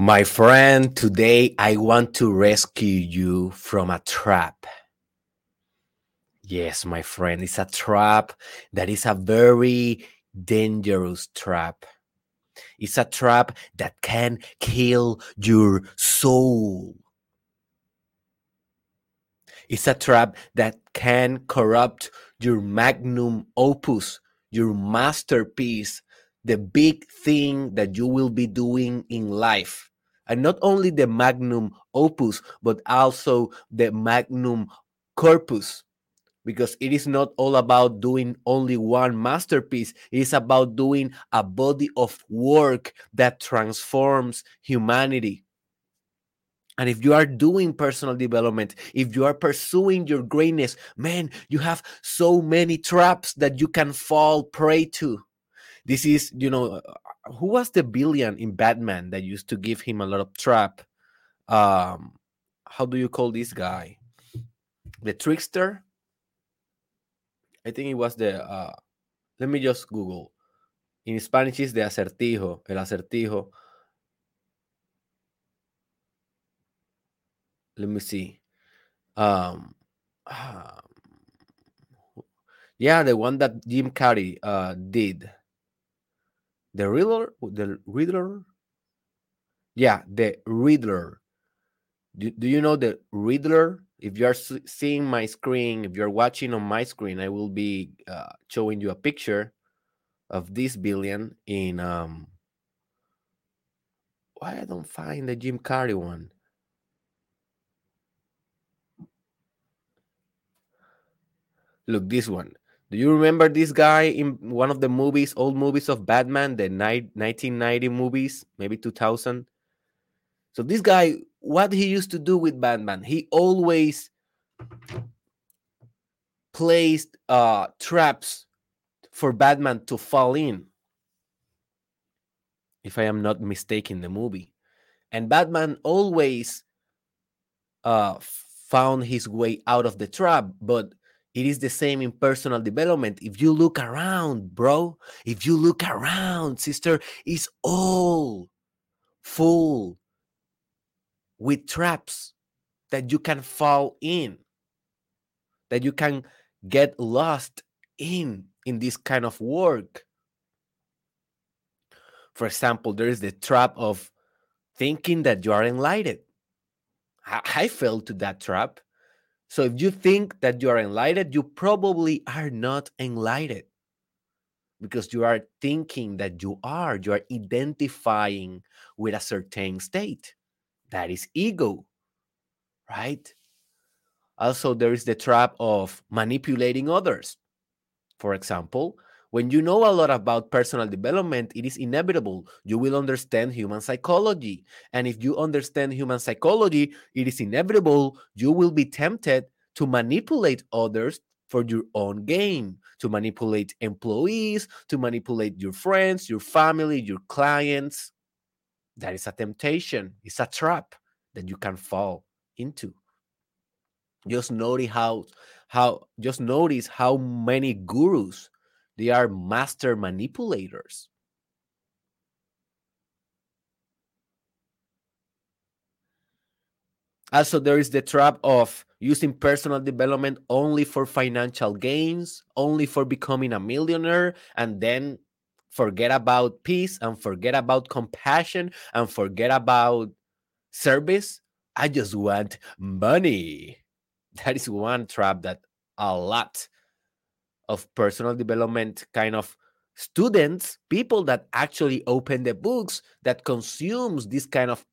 My friend, today I want to rescue you from a trap. Yes, my friend, it's a trap that is a very dangerous trap. It's a trap that can kill your soul. It's a trap that can corrupt your magnum opus, your masterpiece, the big thing that you will be doing in life. And not only the magnum opus, but also the magnum corpus. Because it is not all about doing only one masterpiece, it is about doing a body of work that transforms humanity. And if you are doing personal development, if you are pursuing your greatness, man, you have so many traps that you can fall prey to. This is, you know, who was the billion in Batman that used to give him a lot of trap? Um, how do you call this guy? The trickster? I think it was the uh let me just Google. In Spanish is the acertijo, el acertijo. let me see. Um, um, yeah, the one that Jim Carrey uh, did. The Riddler, the Riddler. Yeah, the Riddler. Do, do you know the Riddler? If you are seeing my screen, if you're watching on my screen, I will be uh, showing you a picture of this billion in um. Why I don't find the Jim Carrey one? Look, this one. Do you remember this guy in one of the movies, old movies of Batman, the ni- 1990 movies, maybe 2000? So this guy, what he used to do with Batman, he always placed uh, traps for Batman to fall in. If I am not mistaken, the movie, and Batman always uh, found his way out of the trap, but it is the same in personal development. If you look around, bro, if you look around, sister, it's all full with traps that you can fall in, that you can get lost in in this kind of work. For example, there is the trap of thinking that you are enlightened. I, I fell to that trap. So if you think that you are enlightened, you probably are not enlightened because you are thinking that you are, you are identifying with a certain state. That is ego, right? Also, there is the trap of manipulating others. For example, when you know a lot about personal development, it is inevitable. You will understand human psychology. And if you understand human psychology, it is inevitable you will be tempted to manipulate others for your own gain, to manipulate employees, to manipulate your friends, your family, your clients. That is a temptation, it's a trap that you can fall into. Just notice how how just notice how many gurus they are master manipulators. Also, there is the trap of using personal development only for financial gains, only for becoming a millionaire, and then forget about peace and forget about compassion and forget about service. I just want money. That is one trap that a lot of personal development kind of students, people that actually open the books that consumes this kind of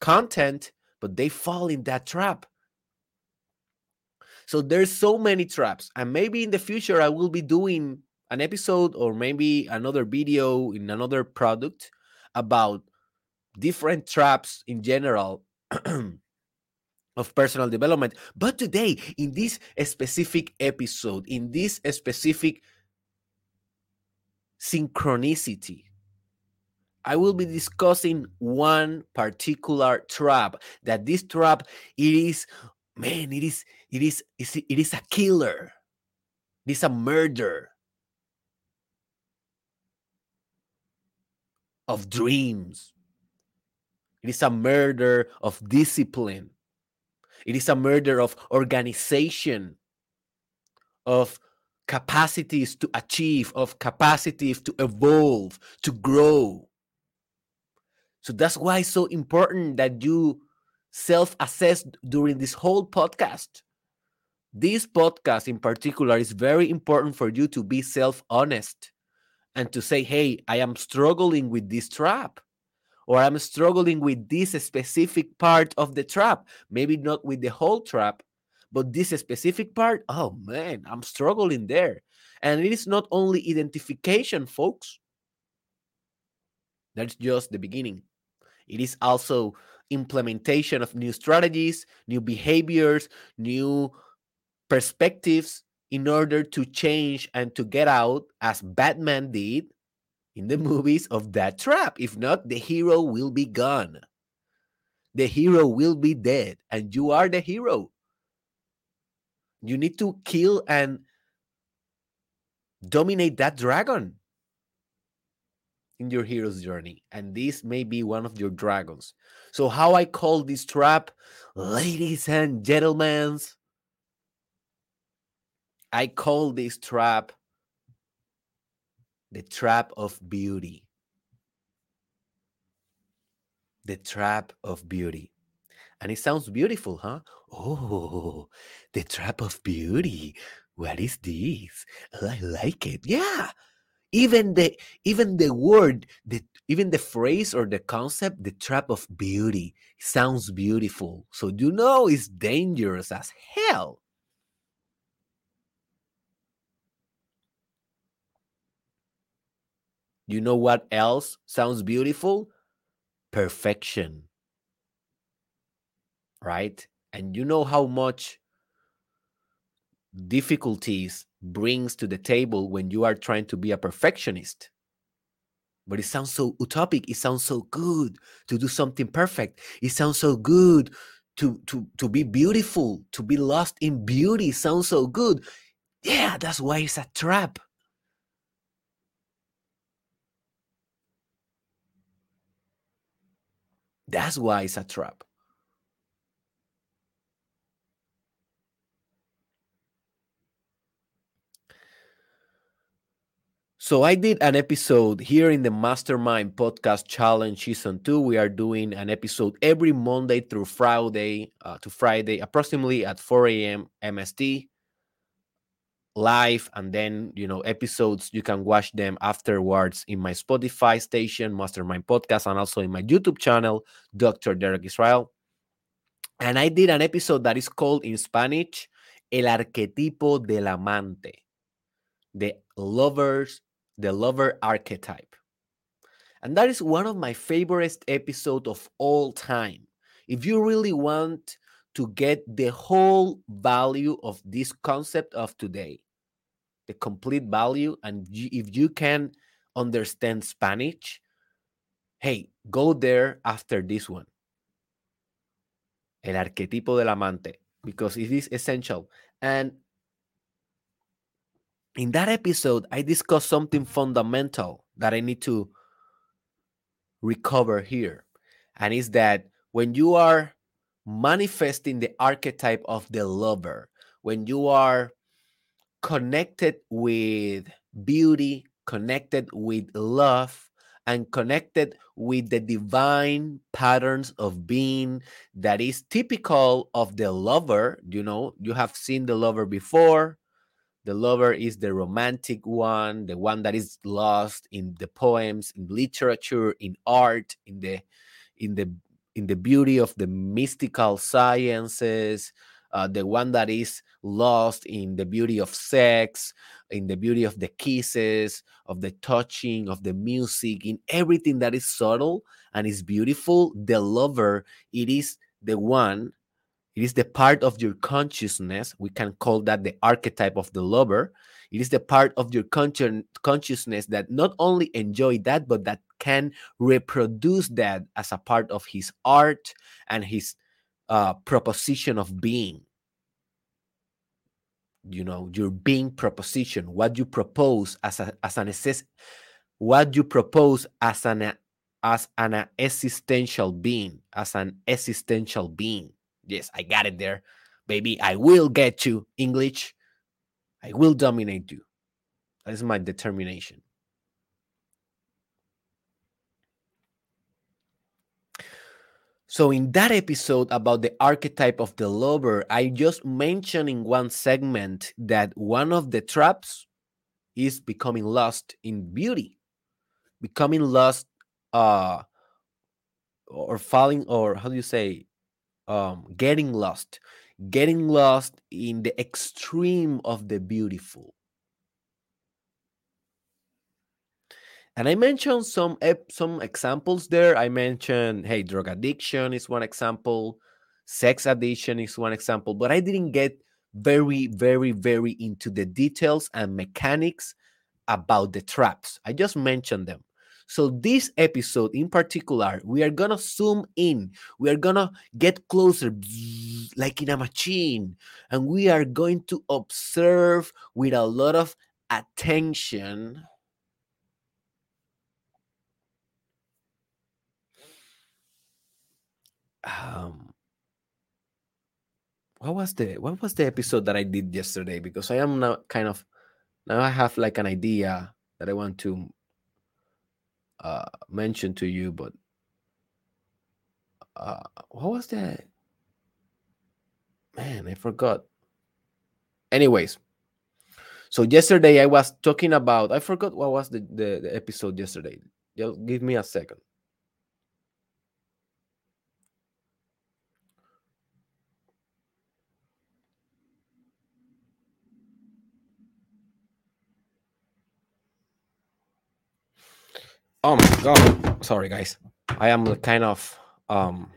content, but they fall in that trap. So there's so many traps. And maybe in the future I will be doing an episode or maybe another video in another product about different traps in general of personal development. But today, in this specific episode, in this specific synchronicity, I will be discussing one particular trap. That this trap, it is, man, it is, it is, it is a killer. It is a murder of dreams. It is a murder of discipline. It is a murder of organization, of capacities to achieve, of capacities to evolve, to grow. So that's why it's so important that you self assess during this whole podcast. This podcast in particular is very important for you to be self honest and to say, hey, I am struggling with this trap, or I'm struggling with this specific part of the trap. Maybe not with the whole trap, but this specific part, oh man, I'm struggling there. And it is not only identification, folks. That's just the beginning. It is also implementation of new strategies, new behaviors, new perspectives in order to change and to get out, as Batman did in the movies, of that trap. If not, the hero will be gone. The hero will be dead, and you are the hero. You need to kill and dominate that dragon in your hero's journey. And this may be one of your dragons. So, how I call this trap, ladies and gentlemen, I call this trap the trap of beauty. The trap of beauty. And it sounds beautiful, huh? Oh, the trap of beauty. What is this? I like it. Yeah. Even the even the word, the even the phrase or the concept, the trap of beauty, sounds beautiful. So you know it's dangerous as hell. You know what else sounds beautiful? Perfection. Right? And you know how much difficulties brings to the table when you are trying to be a perfectionist. But it sounds so utopic. It sounds so good to do something perfect. It sounds so good to to to be beautiful, to be lost in beauty. sounds so good. Yeah, that's why it's a trap. That's why it's a trap. So I did an episode here in the Mastermind Podcast Challenge Season 2. We are doing an episode every Monday through Friday uh, to Friday, approximately at 4 a.m. MST live and then you know episodes you can watch them afterwards in my spotify station mastermind podcast and also in my youtube channel dr derek israel. And i did an episode that is called in spanish el arquetipo del amante the lovers the lover archetype. And that is one of my favorite episodes of all time. If you really want to get the whole value of this concept of today, the complete value. And if you can understand Spanish, hey, go there after this one. El arquetipo del amante, because it is essential. And in that episode, I discussed something fundamental that I need to recover here. And is that when you are manifesting the archetype of the lover, when you are connected with beauty, connected with love, and connected with the divine patterns of being that is typical of the lover. You know, you have seen the lover before. The lover is the romantic one, the one that is lost in the poems, in literature, in art, in the in the in the beauty of the mystical sciences, uh, the one that is lost in the beauty of sex, in the beauty of the kisses, of the touching, of the music, in everything that is subtle and is beautiful. The lover, it is the one, it is the part of your consciousness. We can call that the archetype of the lover. It is the part of your consciousness that not only enjoy that, but that can reproduce that as a part of his art and his uh, proposition of being. You know, your being proposition, what you propose as a as an assess, what you propose as an as an existential being, as an existential being. Yes, I got it there. Baby, I will get you, English. I will dominate you. That is my determination. So, in that episode about the archetype of the lover, I just mentioned in one segment that one of the traps is becoming lost in beauty, becoming lost, uh, or falling, or how do you say, um, getting lost, getting lost in the extreme of the beautiful. And I mentioned some some examples there. I mentioned, hey, drug addiction is one example, sex addiction is one example, but I didn't get very, very, very into the details and mechanics about the traps. I just mentioned them. So, this episode in particular, we are gonna zoom in, we are gonna get closer, like in a machine, and we are going to observe with a lot of attention. Um what was the what was the episode that I did yesterday? Because I am now kind of now I have like an idea that I want to uh mention to you, but uh what was that? Man, I forgot. Anyways, so yesterday I was talking about I forgot what was the, the, the episode yesterday. Just give me a second. Oh my god. Sorry guys. I am kind of um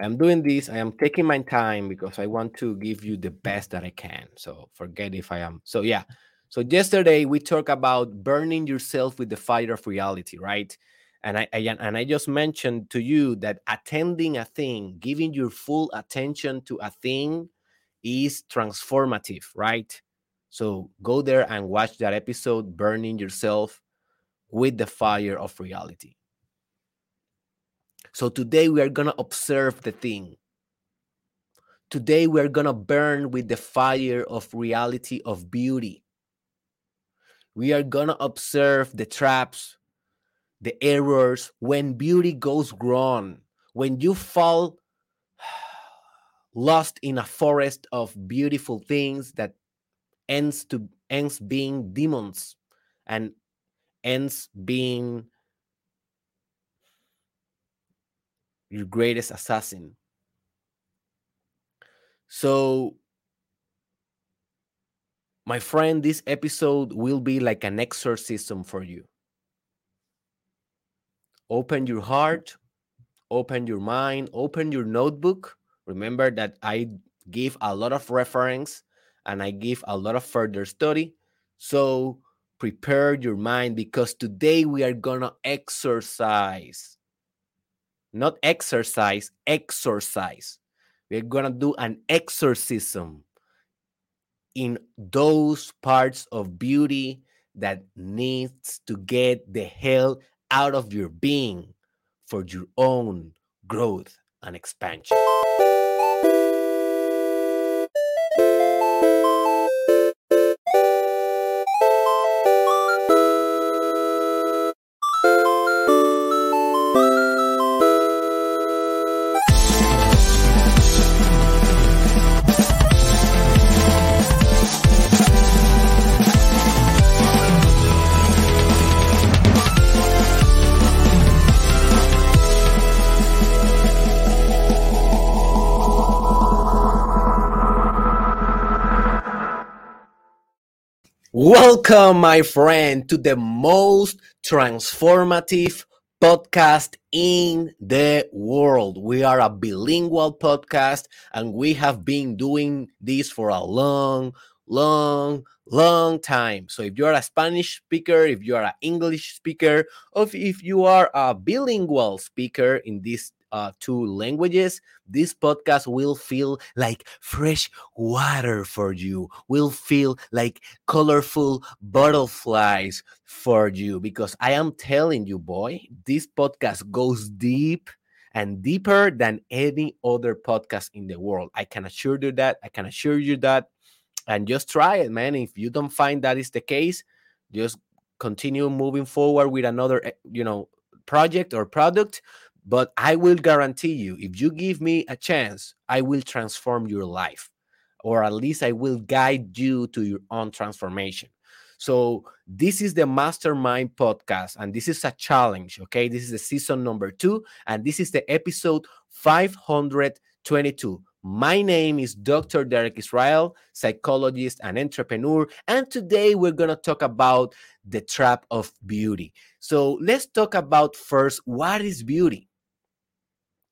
I'm doing this. I am taking my time because I want to give you the best that I can. So forget if I am. So yeah. So yesterday we talked about burning yourself with the fire of reality, right? And I, I and I just mentioned to you that attending a thing, giving your full attention to a thing is transformative, right? So go there and watch that episode, Burning Yourself with the Fire of Reality. So today we are going to observe the thing. Today we are going to burn with the fire of reality of beauty. We are going to observe the traps, the errors when beauty goes wrong, when you fall lost in a forest of beautiful things that ends to ends being demons and ends being your greatest assassin. So, my friend, this episode will be like an exorcism for you. Open your heart, open your mind, open your notebook. Remember that I give a lot of reference and I give a lot of further study. So prepare your mind because today we are gonna exercise. Not exercise, exercise. We're gonna do an exorcism in those parts of beauty that needs to get the hell out of your being for your own growth and expansion. Welcome, my friend, to the most transformative podcast in the world. We are a bilingual podcast and we have been doing this for a long, long, long time. So if you're a Spanish speaker, if you are an English speaker, or if you are a bilingual speaker in this uh, two languages, this podcast will feel like fresh water for you, will feel like colorful butterflies for you. Because I am telling you, boy, this podcast goes deep and deeper than any other podcast in the world. I can assure you that. I can assure you that. And just try it, man. If you don't find that is the case, just continue moving forward with another, eh, you know, project or product. But I will guarantee you, if you give me a chance, I will transform your life, or at least I will guide you to your own transformation. So, this is the Mastermind podcast, and this is a challenge. Okay. This is the season number two, and this is the episode 522. My name is Dr. Derek Israel, psychologist and entrepreneur. And today we're going to talk about the trap of beauty. So let's talk about first what is beauty?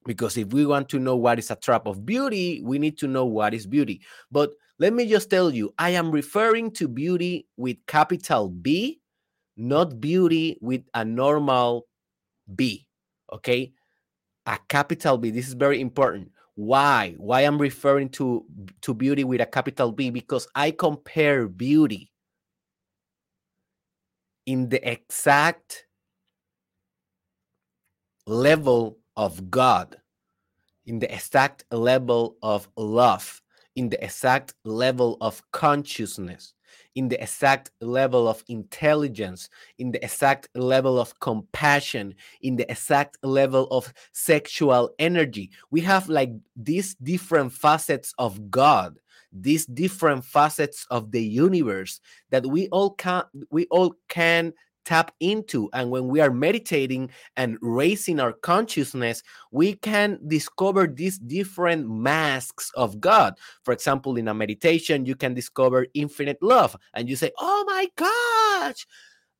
Because if we want to know what is a trap of beauty, we need to know what is beauty. But let me just tell you, I am referring to beauty with capital B, not beauty with a normal B. Okay. A capital B. This is very important why? Why I'm referring to to beauty with a capital B because I compare beauty in the exact level of God, in the exact level of love, in the exact level of consciousness in the exact level of intelligence, in the exact level of compassion, in the exact level of sexual energy. We have like these different facets of God, these different facets of the universe that we all can we all can tap into. And when we are meditating and raising our consciousness, we can discover these different masks of God. For example, in a meditation, you can discover infinite love, and you say, Oh my gosh,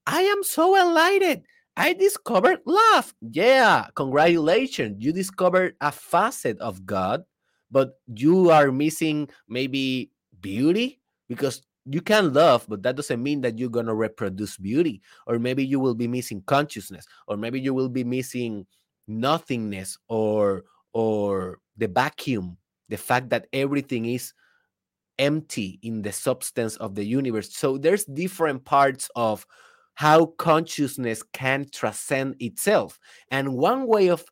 I am so enlightened. I discovered love. Yeah, congratulations. You discovered a facet of God, but you are missing maybe beauty because you can love, but that doesn't mean that you're going to reproduce beauty. Or maybe you will be missing consciousness, or maybe you will be missing nothingness or or the vacuum, the fact that everything is empty in the substance of the universe. So there's different parts of how consciousness can transcend itself. And one way of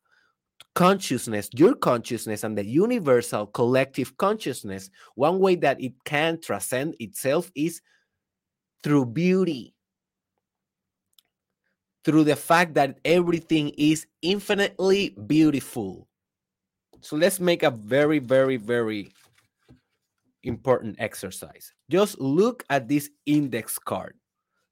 consciousness, your consciousness, and the universal collective consciousness, one way that it can transcend itself is through beauty, through the fact that everything is infinitely beautiful. So let's make a very, very, very important exercise. Just look at this index card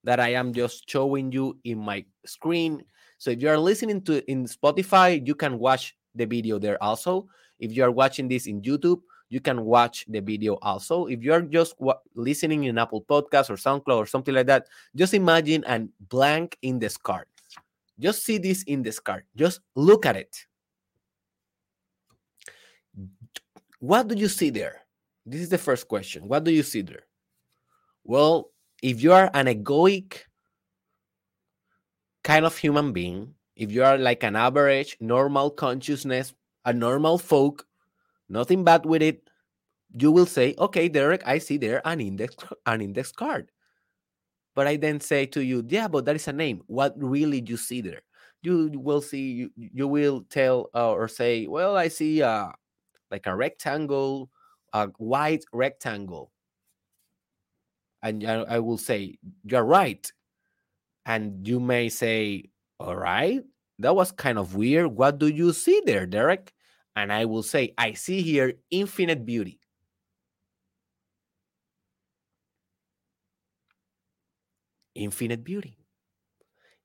that I am just showing you in my screen so if you are listening to in Spotify, you can watch the video there also. If you are watching this in YouTube, you can watch the video also. If you are just listening in Apple Podcasts or SoundCloud or something like that, just imagine and blank in this card. Just see this in this card. Just look at it. What do you see there? This is the first question. What do you see there? Well, if you are an egoic kind of human being, if you are like an average, normal consciousness, a normal folk, nothing bad with it, you will say, okay, Derek, I see there an index, an index card. But I then say to you, yeah, but that is a name. What really you see there? You will see, you, you will tell uh, or say, well, I see uh, like a rectangle, a white rectangle. And I, I will say, you're right. And you may say, All right, that was kind of weird. What do you see there, Derek? And I will say, I see here infinite beauty. Infinite beauty.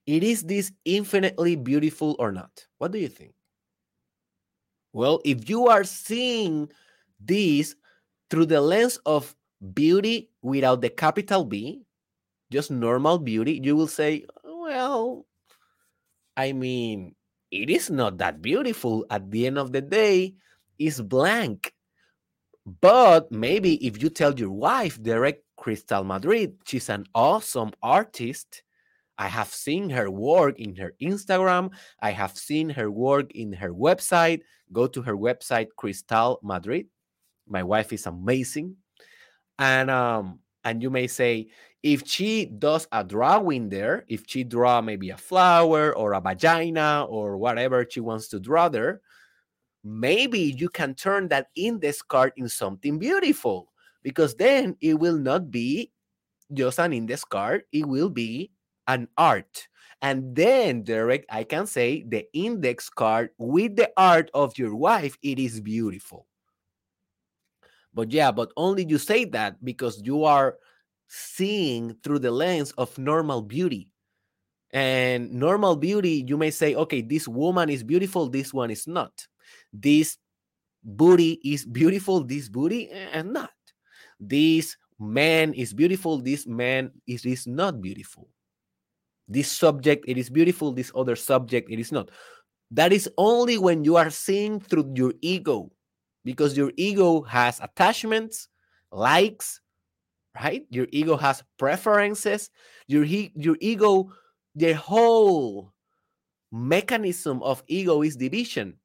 It is this infinitely beautiful or not? What do you think? Well, if you are seeing this through the lens of beauty without the capital B, just normal beauty, you will say, well, I mean, it is not that beautiful. At the end of the day, it's blank. But maybe if you tell your wife, Derek Crystal Madrid, she's an awesome artist, I have seen her work in her Instagram. I have seen her work in her website. Go to her website, Crystal Madrid. My wife is amazing. And um, and you may say, if she does a drawing there, if she draw maybe a flower or a vagina or whatever she wants to draw there, maybe you can turn that index card in something beautiful because then it will not be just an index card, it will be an art. And then, Derek, I can say the index card with the art of your wife, it is beautiful. But yeah, but only you say that because you are seeing through the lens of normal beauty. And normal beauty, you may say, okay, this woman is beautiful, this one is not. This booty is beautiful, this booty and not. This man is beautiful, this man is, is not beautiful. This subject, it is beautiful, this other subject, it is not. That is only when you are seeing through your ego, because your ego has attachments, likes, right? Your ego has preferences. Your, your ego, the whole mechanism of ego is division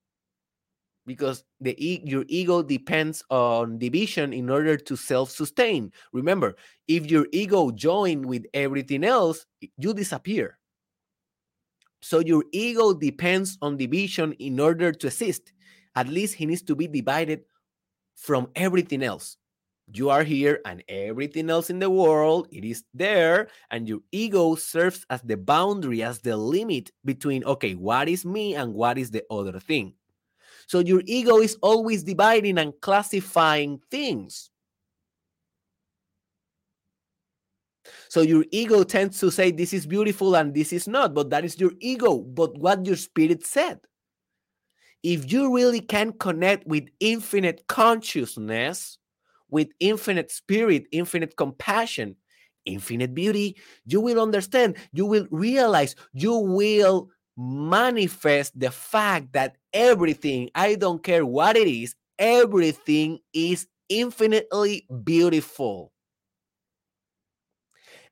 because the your ego depends on division in order to self-sustain. Remember, if your ego join with everything else, you disappear. So your ego depends on division in order to exist. At least he needs to be divided from everything else. You are here and everything else in the world, it is there. And your ego serves as the boundary, as the limit between, okay, what is me and what is the other thing. So your ego is always dividing and classifying things. So your ego tends to say this is beautiful and this is not, but that is your ego, but what your spirit said. If you really can connect with infinite consciousness, with infinite spirit, infinite compassion, infinite beauty, you will understand, you will realize, you will manifest the fact that everything, I don't care what it is, everything is infinitely beautiful.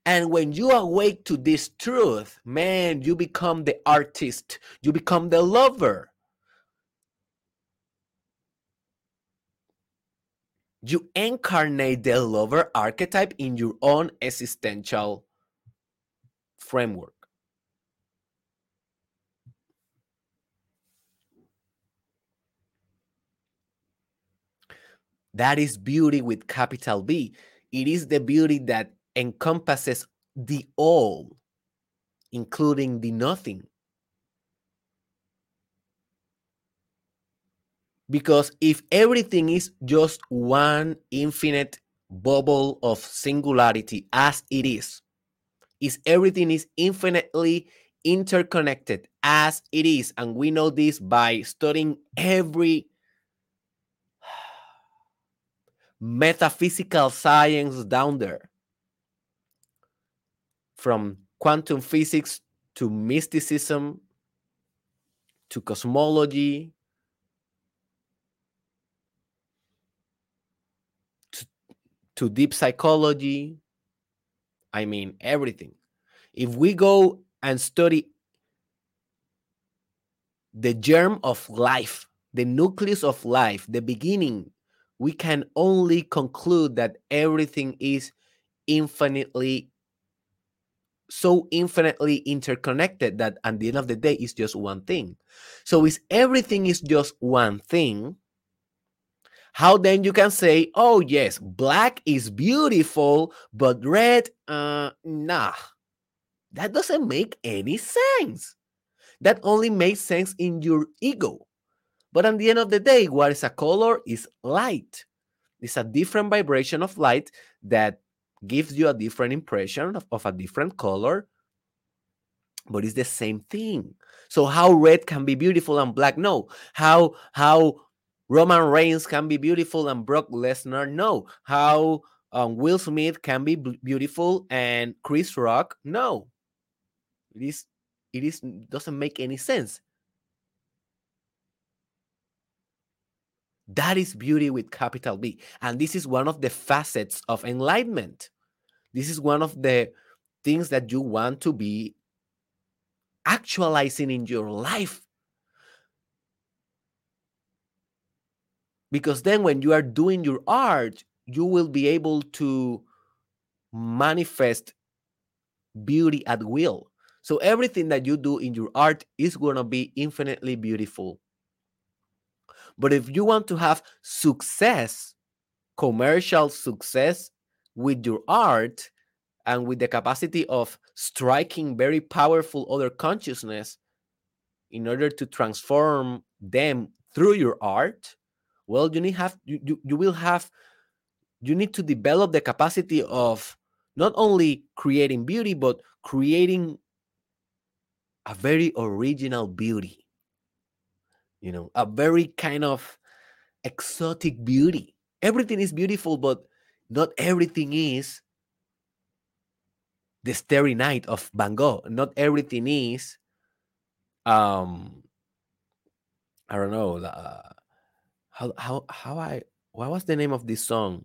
And when you awake to this truth, man, you become the artist, you become the lover. You incarnate the lover archetype in your own existential framework. That is beauty with capital B. It is the beauty that encompasses the all, including the nothing. Because if everything is just one infinite bubble of singularity as it is, is everything is infinitely interconnected as it is, and we know this by studying every metaphysical science down there from quantum physics to mysticism to cosmology to deep psychology i mean everything. If we go and study the germ of life the nucleus of life the beginning we can only conclude that everything is infinitely so infinitely interconnected that at the end of the day is just one thing. So if everything is just one thing how then you can say oh yes black is beautiful but red uh nah that doesn't make any sense that only makes sense in your ego but at the end of the day, what is a color is light. It's a different vibration of light that gives you a different impression of, of a different color, but it's the same thing. So how red can be beautiful and black? No. How how Roman Reigns can be beautiful and Brock Lesnar? No. How um, Will Smith can be beautiful and Chris Rock? No. It is it is doesn't make any sense. That is beauty with capital B. And this is one of the facets of enlightenment. This is one of the things that you want to be actualizing in your life. Because then, when you are doing your art, you will be able to manifest beauty at will. So, everything that you do in your art is going to be infinitely beautiful. But if you want to have success, commercial success with your art and with the capacity of striking very powerful other consciousness in order to transform them through your art, well, you need have you, you, you will have you need to develop the capacity of not only creating beauty but creating a very original beauty. You know a very kind of exotic beauty. Everything is beautiful but not everything is the starry night of van gogh. Not everything is um i don't know uh, how how how i what was the name of this song?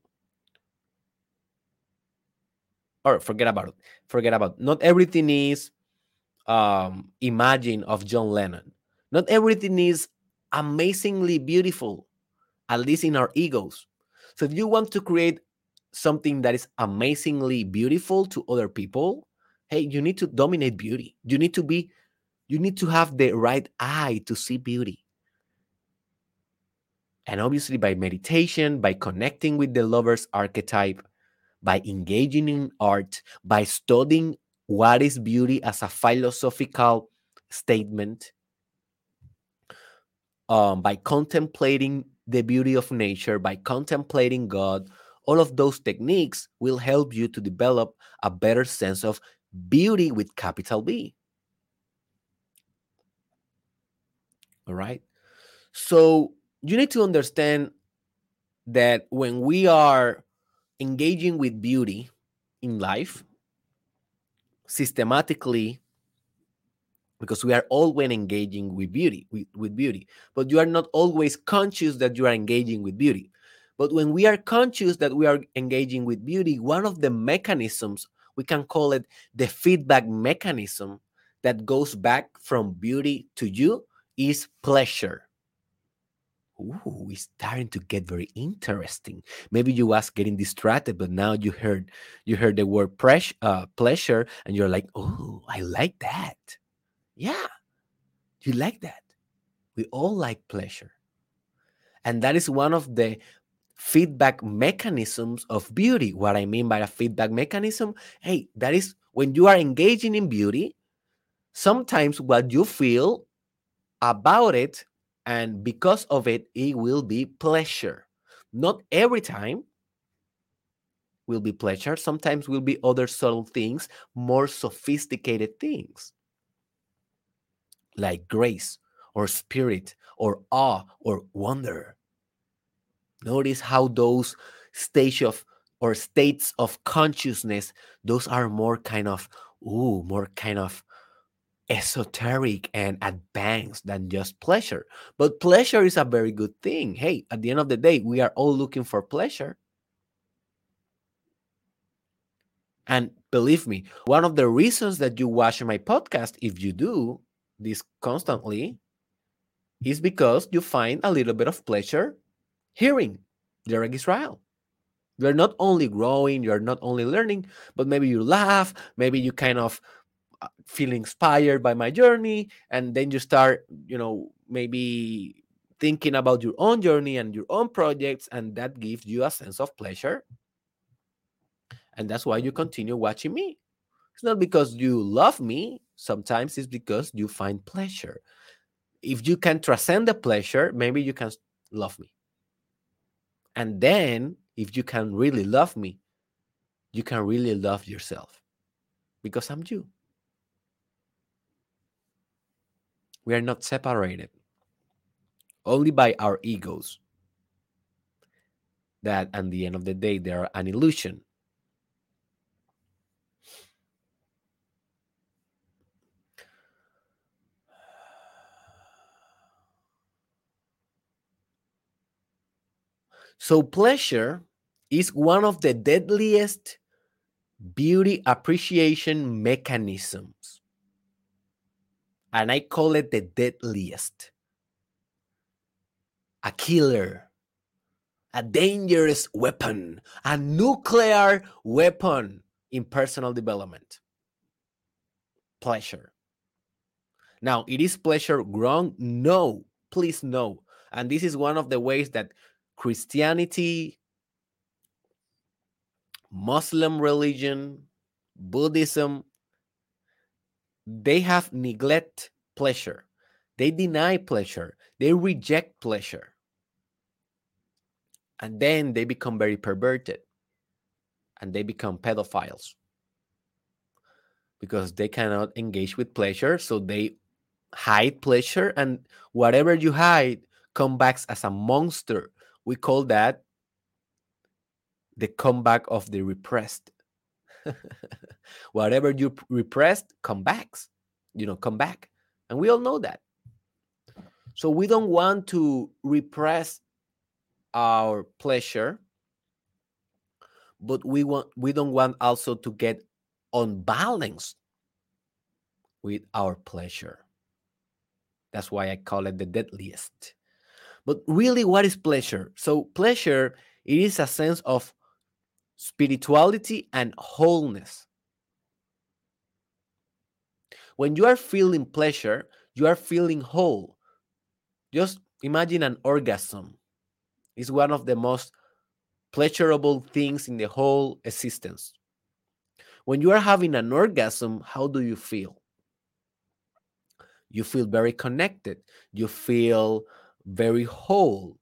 Or forget about it forget about it. not everything is um imagine of john lennon. Not everything is amazingly beautiful at least in our egos. So if you want to create something that is amazingly beautiful to other people hey you need to dominate beauty. You need to be you need to have the right eye to see beauty and obviously by meditation by connecting with the lover's archetype by engaging in art, by studying what is beauty as a philosophical statement, um, by contemplating the beauty of nature, by contemplating God, all of those techniques will help you to develop a better sense of beauty with capital B. All right. So you need to understand that when we are engaging with beauty in life systematically because we are always engaging with beauty with, with beauty but you are not always conscious that you are engaging with beauty. But when we are conscious that we are engaging with beauty one of the mechanisms we can call it the feedback mechanism that goes back from beauty to you is pleasure Ooh, it's starting to get very interesting. Maybe you was getting distracted, but now you heard you heard the word uh, pleasure, and you're like, "Oh, I like that." Yeah, you like that. We all like pleasure, and that is one of the feedback mechanisms of beauty. What I mean by a feedback mechanism, hey, that is when you are engaging in beauty. Sometimes what you feel about it and because of it it will be pleasure. Not every time will be pleasure. Sometimes will be other subtle things more sophisticated things. Like grace or spirit or awe or wonder. Notice how those stage of or states of consciousness those are more kind of ooh more kind of esoteric and advanced than just pleasure. But pleasure is a very good thing. Hey, at the end of the day, we are all looking for pleasure. And believe me, one of the reasons that you watch my podcast, if you do this constantly, is because you find a little bit of pleasure hearing Derek Israel. You're not only growing, you're not only learning, but maybe you laugh, maybe you kind of Uh, feel inspired by my journey and then you start you know maybe thinking about your own journey and your own projects and that gives you a sense of pleasure. And that's why you continue watching me. It's not because you love me sometimes it's because you find pleasure. If you can transcend the pleasure maybe you can love me. And then if you can really love me you can really love yourself because i'm you We are not separated only by our egos. That at the end of the day, they are an illusion. So, pleasure is one of the deadliest beauty appreciation mechanisms And I call it the deadliest. A killer, a dangerous weapon, a nuclear weapon in personal development. Pleasure. Now, it is pleasure wrong? No, please no. And this is one of the ways that Christianity, Muslim religion, Buddhism, they have neglect pleasure. They deny pleasure. They reject pleasure. And then they become very perverted and they become pedophiles because they cannot engage with pleasure. So they hide pleasure, and whatever you hide comes back as a monster. We call that the comeback of the repressed. whatever you repressed, come back. You know, come back. And we all know that. So we don't want to repress our pleasure, but we want we don't want also to get unbalanced with our pleasure. That's why I call it the deadliest. But really, what is pleasure? So, pleasure it is a sense of spirituality and wholeness. When you are feeling pleasure, you are feeling whole. Just imagine an orgasm. It's one of the most pleasurable things in the whole existence. When you are having an orgasm, how do you feel? You feel very connected. You feel very whole.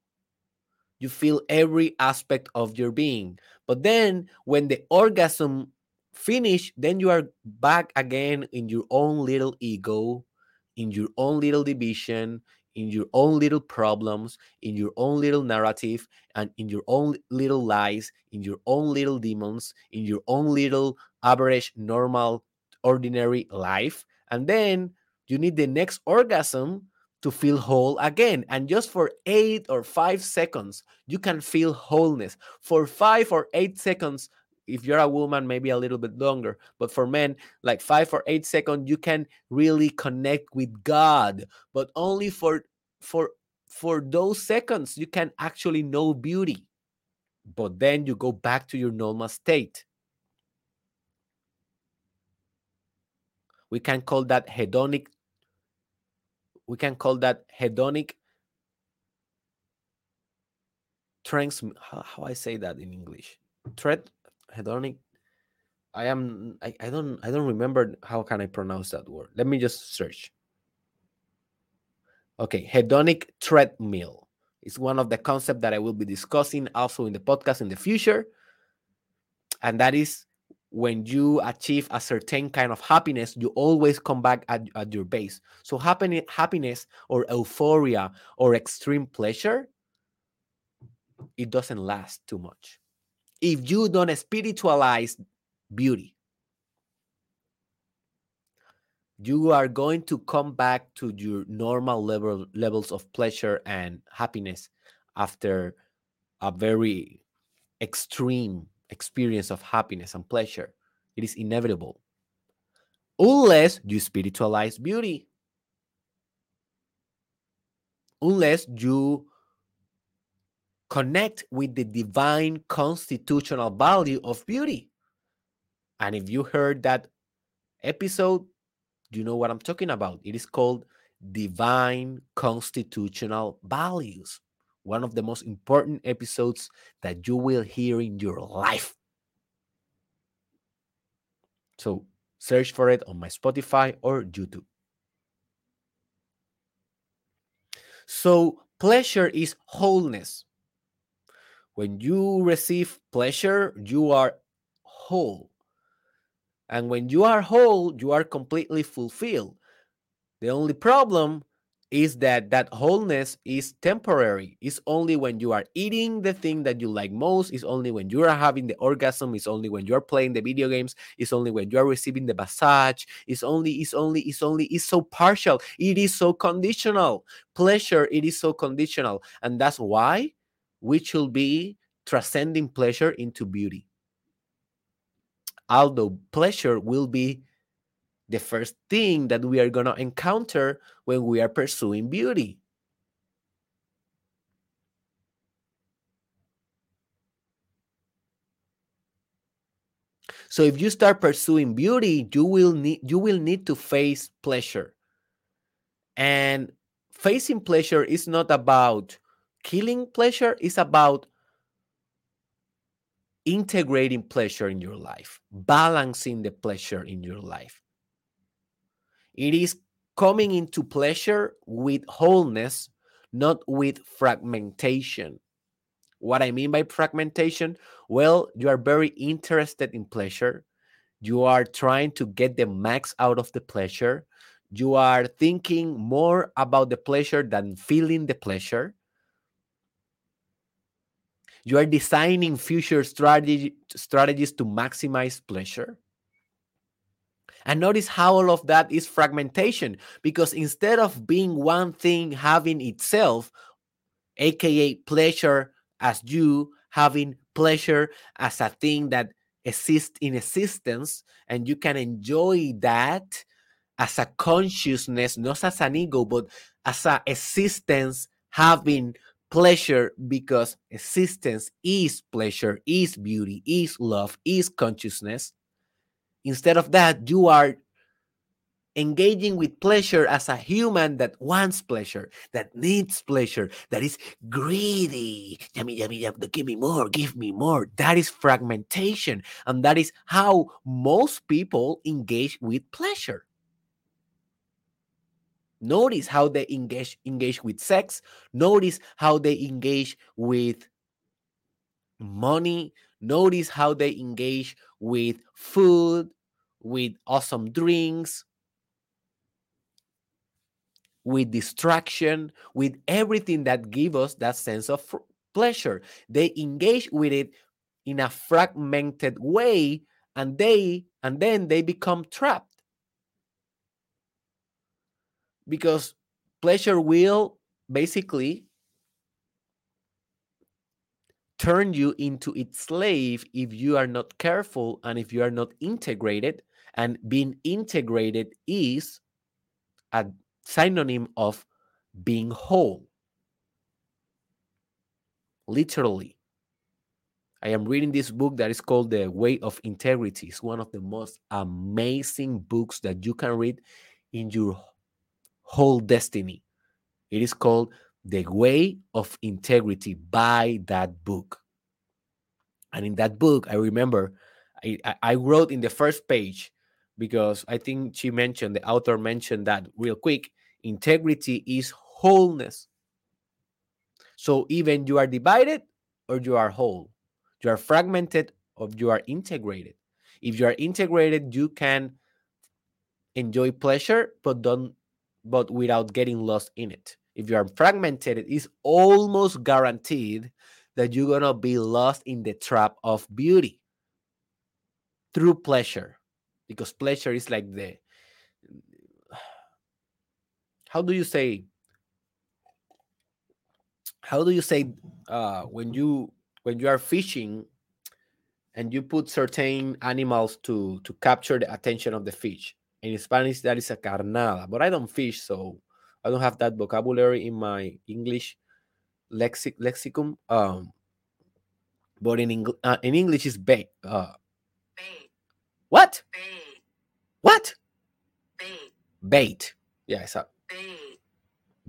You feel every aspect of your being. But then when the orgasm finish, then you are back again in your own little ego, in your own little division, in your own little problems, in your own little narrative, and in your own little lies, in your own little demons, in your own little average, normal, ordinary life. And then you need the next orgasm to feel whole again. And just for eight or five seconds, you can feel wholeness. For five or eight seconds, if you're a woman, maybe a little bit longer, but for men, like five or eight seconds, you can really connect with God. But only for for for those seconds, you can actually know beauty. But then you go back to your normal state. We can call that hedonic we can call that hedonic trans how, how i say that in english threat hedonic i am I, I don't i don't remember how can i pronounce that word let me just search okay hedonic treadmill is one of the concepts that i will be discussing also in the podcast in the future and that is when you achieve a certain kind of happiness, you always come back at, at your base. So happiness, happiness or euphoria or extreme pleasure, it doesn't last too much. If you don't spiritualize beauty, you are going to come back to your normal level levels of pleasure and happiness after a very extreme experience of happiness and pleasure. It is inevitable. Unless you spiritualize beauty. Unless you connect with the divine constitutional value of beauty. And if you heard that episode, you know what I'm talking about. It is called Divine Constitutional Values one of the most important episodes that you will hear in your life. So search for it on my Spotify or YouTube. So, pleasure is wholeness. When you receive pleasure, you are whole. And when you are whole, you are completely fulfilled. The only problem is that that wholeness is temporary. It's only when you are eating the thing that you like most. It's only when you are having the orgasm. It's only when you're playing the video games. It's only when you are receiving the massage. It's only, it's only, it's only, it's so partial. It is so conditional. Pleasure, it is so conditional. And that's why we should be transcending pleasure into beauty. Although pleasure will be the first thing that we are going to encounter when we are pursuing beauty. So if you start pursuing beauty, you will need you will need to face pleasure. And facing pleasure is not about killing pleasure, it's about integrating pleasure in your life, balancing the pleasure in your life. It is coming into pleasure with wholeness, not with fragmentation. What I mean by fragmentation, well, you are very interested in pleasure. You are trying to get the max out of the pleasure. You are thinking more about the pleasure than feeling the pleasure. You are designing future strategy, strategies to maximize pleasure. And notice how all of that is fragmentation because instead of being one thing having itself, aka pleasure as you having pleasure as a thing that exists in existence, and you can enjoy that as a consciousness, not as an ego, but as a existence having pleasure because existence is pleasure, is beauty, is love, is consciousness. Instead of that, you are engaging with pleasure as a human that wants pleasure, that needs pleasure, that is greedy. Yummy, yummy, yummy, give me more, give me more. That is fragmentation. And that is how most people engage with pleasure. Notice how they engage engage with sex. Notice how they engage with money. Notice how they engage with food, with awesome drinks, with distraction, with everything that give us that sense of pleasure. They engage with it in a fragmented way and they and then they become trapped because pleasure will basically turn you into its slave if you are not careful and if you are not integrated. And being integrated is a synonym of being whole. Literally. I am reading this book that is called the way of integrity. It's one of the most amazing books that you can read in your whole destiny. It is called The Way of Integrity by that book. And in that book, I remember I, I wrote in the first page because I think she mentioned, the author mentioned that real quick integrity is wholeness. So even you are divided or you are whole, you are fragmented or you are integrated. If you are integrated, you can enjoy pleasure, but don't but without getting lost in it. If you are fragmented, it is almost guaranteed that you're going to be lost in the trap of beauty through pleasure. Because pleasure is like the, how do you say, how do you say uh, when you when you are fishing and you put certain animals to to capture the attention of the fish in Spanish, that is a carnada, but I don't fish, so I don't have that vocabulary in my English lexic lexicon. Um, but in English, uh, in English is bait. Uh, bait. What? Bait. What? Bait. Bait. Yeah, it's a bait.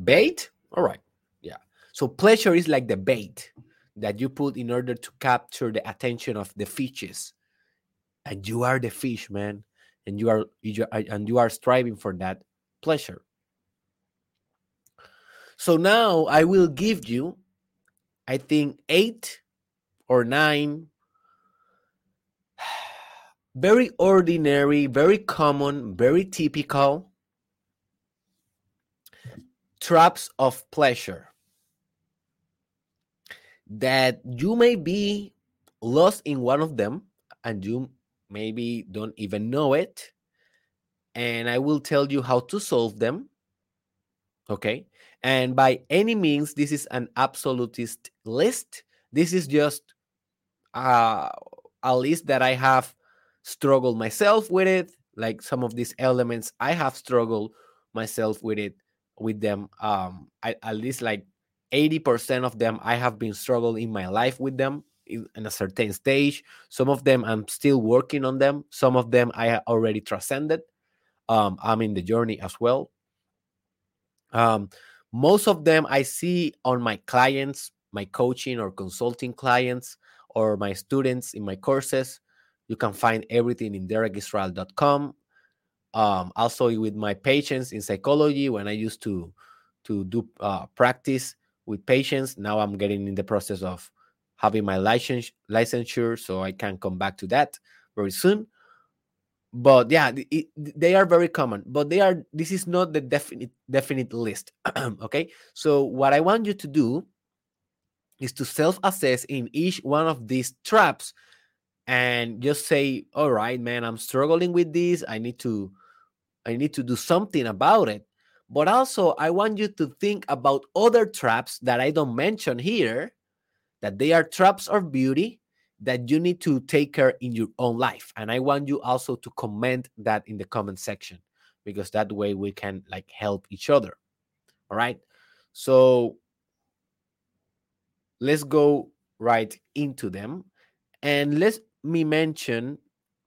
Bait. All right. Yeah. So pleasure is like the bait that you put in order to capture the attention of the fishes, and you are the fish, man and you are you and you are striving for that pleasure. So now i will give you i think eight or nine very ordinary very common very typical traps of pleasure that you may be lost in one of them and you maybe don't even know it. And I will tell you how to solve them. Okay. And by any means, this is an absolutist list. This is just uh, a list that I have struggled myself with it, like some of these elements i have struggled myself with it with them um I, at least like 80% of them i have been struggling in my life with them in, a certain stage. Some of them i'm still working on them. Some of them i already transcended. Um i'm in the journey as well. Um most of them i see on my clients my coaching or consulting clients or my students in my courses. You can find everything in derekisrael.com um, also with my patients in psychology when i used to to do uh, practice with patients now i'm getting in the process of having my license licensure so i can come back to that very soon. But yeah it, they are very common but they are this is not the definite definite list okay? So what i want you to do is to self-assess in each one of these traps and just say all right man i'm struggling with this. I need to i need to do something about it. But also i want you to think about other traps that i don't mention here that they are traps of beauty that you need to take care in your own life. And i want you also to comment that in the comment section because that way we can like help each other. All right? So let's go right into them. And let me mention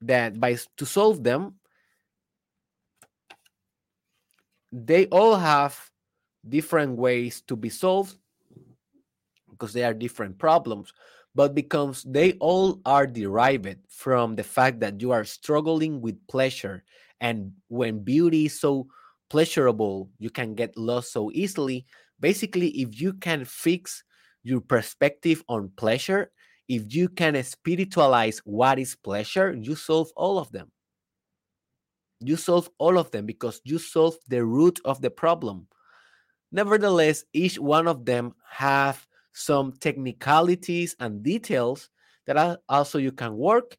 that by to solve them they all have different ways to be solved because they are different problems but because they all are derived from the fact that you are struggling with pleasure. And when beauty is so pleasurable you can get lost so easily. Basically if you can fix your perspective on pleasure if you can spiritualize what is pleasure you solve all of them. You solve all of them because you solve the root of the problem. Nevertheless each one of them have some technicalities and details that are also you can work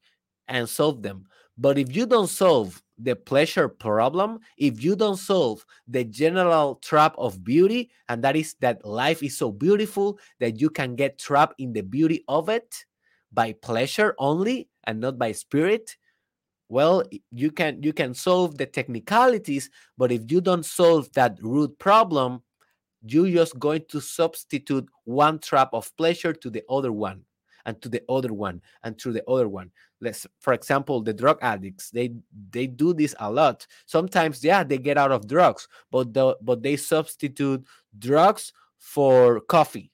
and solve them. But if you don't solve the pleasure problem, if you don't solve the general trap of beauty, and that is that life is so beautiful that you can get trapped in the beauty of it by pleasure only and not by spirit, well you can you can solve the technicalities but if you don't solve that root problem you're just going to substitute one trap of pleasure to the other one and to the other one and to the other one. Let's for example the drug addicts they they do this a lot. Sometimes yeah they get out of drugs but the, but they substitute drugs for coffee.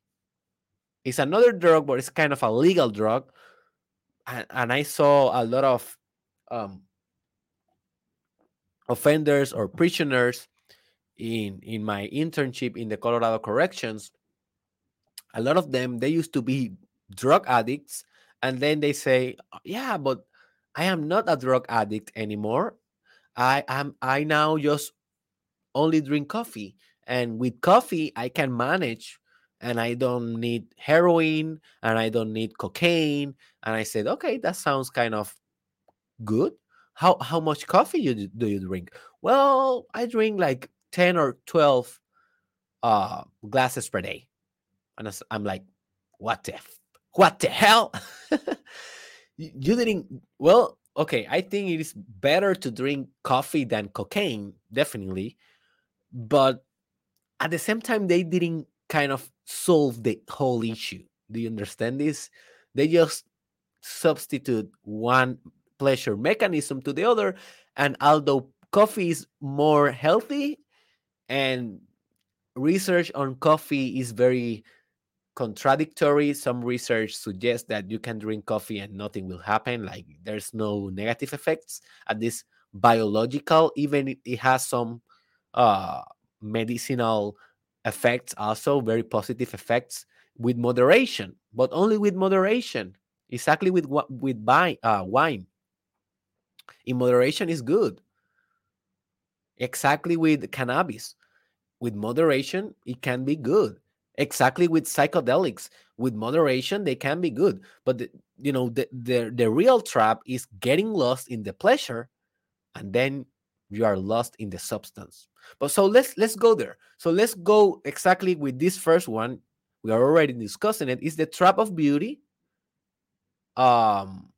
It's another drug but it's kind of a legal drug and, and i saw a lot of um, offenders or prisoners in in my internship in the Colorado Corrections, a lot of them they used to be drug addicts, and then they say, "Yeah, but I am not a drug addict anymore. I am I now just only drink coffee, and with coffee I can manage." And I don't need heroin and I don't need cocaine. And I said, okay, that sounds kind of good. How how much coffee you do you drink? Well, I drink like 10 or 12 uh, glasses per day. And I'm like, what the, what the hell? you didn't, well, okay, I think it is better to drink coffee than cocaine, definitely. But at the same time, they didn't kind of solve the whole issue. Do you understand this? They just substitute one pleasure mechanism to the other. And although coffee is more healthy, and research on coffee is very contradictory. Some research suggests that you can drink coffee and nothing will happen, like there's no negative effects at this biological, even it has some uh, medicinal effects, also very positive effects with moderation, but only with moderation. Exactly with with wine, uh, wine. In moderation is good. Exactly with cannabis with moderation, it can be good. Exactly with psychedelics, with moderation, they can be good. But the, you know, the, the the real trap is getting lost in the pleasure, and then you are lost in the substance. But so let's let's go there. So let's go exactly with this first one. We are already discussing it. Is the trap of beauty. Um,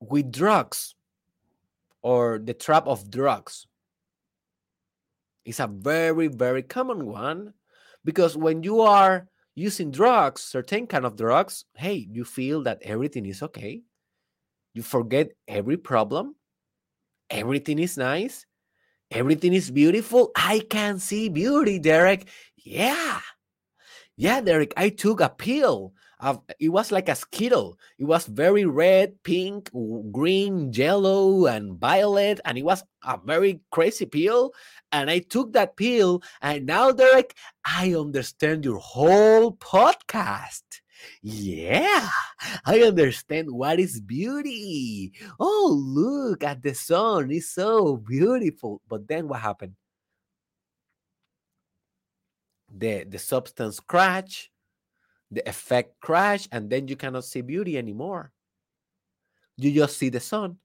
with drugs, or the trap of drugs. It's a very, very common one because when you are using drugs, certain kind of drugs, hey, you feel that everything is okay. You forget every problem. Everything is nice. Everything is beautiful. I can see beauty, Derek. Yeah. Yeah, Derek, I took a pill it was like a skittle. It was very red, pink, green, yellow, and violet, and it was a very crazy pill. And I took that pill, and now, Derek, I understand your whole podcast. Yeah, I understand what is beauty. Oh, look at the sun. It's so beautiful. But then what happened? The, the substance crashed the effect crash and then you cannot see beauty anymore. You just see the sun.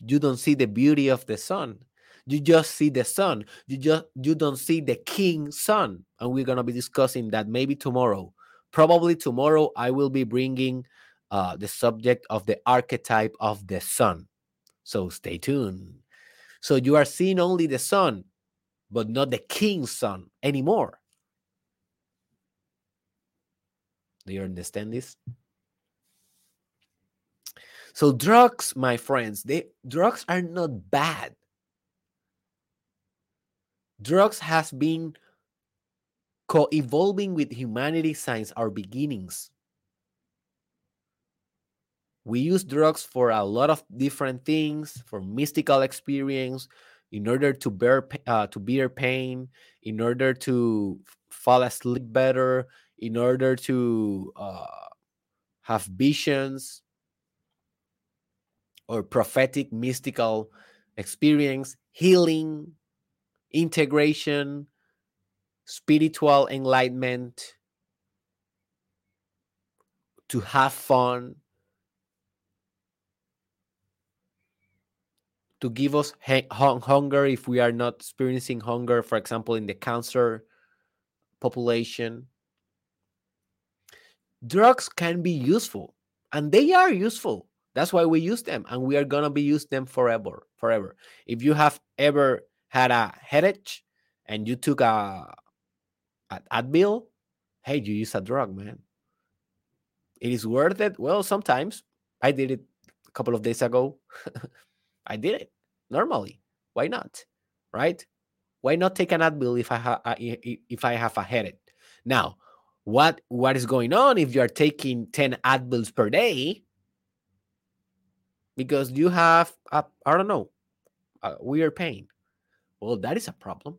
You don't see the beauty of the sun. You just see the sun. You just you don't see the king sun. And we're going to be discussing that maybe tomorrow. Probably tomorrow i will be bringing uh, the subject of the archetype of the sun. So stay tuned. So you are seeing only the sun but not the king's sun anymore Do you understand this? So drugs, my friends, they drugs are not bad. Drugs has been co-evolving with humanity since our beginnings. We use drugs for a lot of different things, for mystical experience, in order to bear uh, to bear pain, in order to fall asleep better, in order to uh, have visions or prophetic mystical experience healing integration spiritual enlightenment to have fun to give us hunger if we are not experiencing hunger for example in the cancer population drugs can be useful and they are useful. That's why we use them and we are going to be use them forever forever. If you have ever had a headache and you took a an advil hey you use a drug man. It is worth it. Well sometimes i did it a couple of days ago. I did it normally. Why not right? Why not take an advil if i have if i have a headache? Now what what is going on if you are taking 10 advils per day? Because you have i don't know a weird pain. Well that is a problem.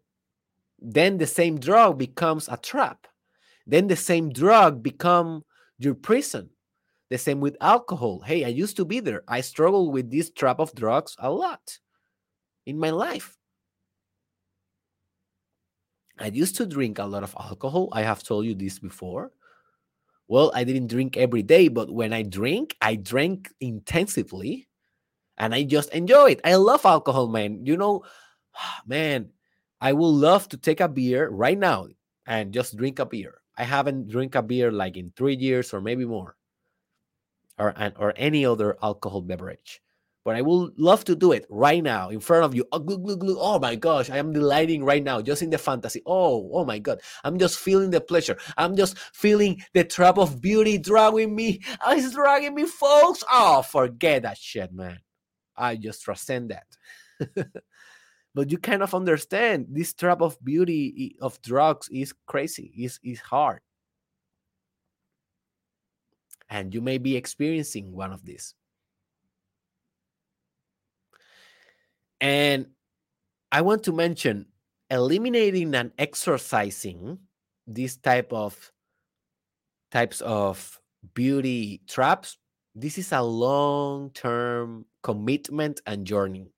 Then the same drug becomes a trap. Then the same drug become your prison. The same with alcohol. Hey i used to be there. I struggle with this trap of drugs a lot in my life I used to drink a lot of alcohol. I have told you this before. Well, I didn't drink every day, but when I drink, I drank intensively and I just enjoy it. I love alcohol, man. You know, man, I would love to take a beer right now and just drink a beer. I haven't drink a beer like in three years or maybe more, or or any other alcohol beverage but I would love to do it right now in front of you. Oh, glug, glug, glug. oh my gosh, I am delighting right now, just in the fantasy. Oh, oh my God, I'm just feeling the pleasure. I'm just feeling the trap of beauty dragging me. Oh, it's dragging me, folks. Oh, forget that shit, man. I just transcend that. but you kind of understand this trap of beauty of drugs is crazy, is is hard. And you may be experiencing one of these. And I want to mention eliminating and exercising these type of types of beauty traps. This is a long-term commitment and journey.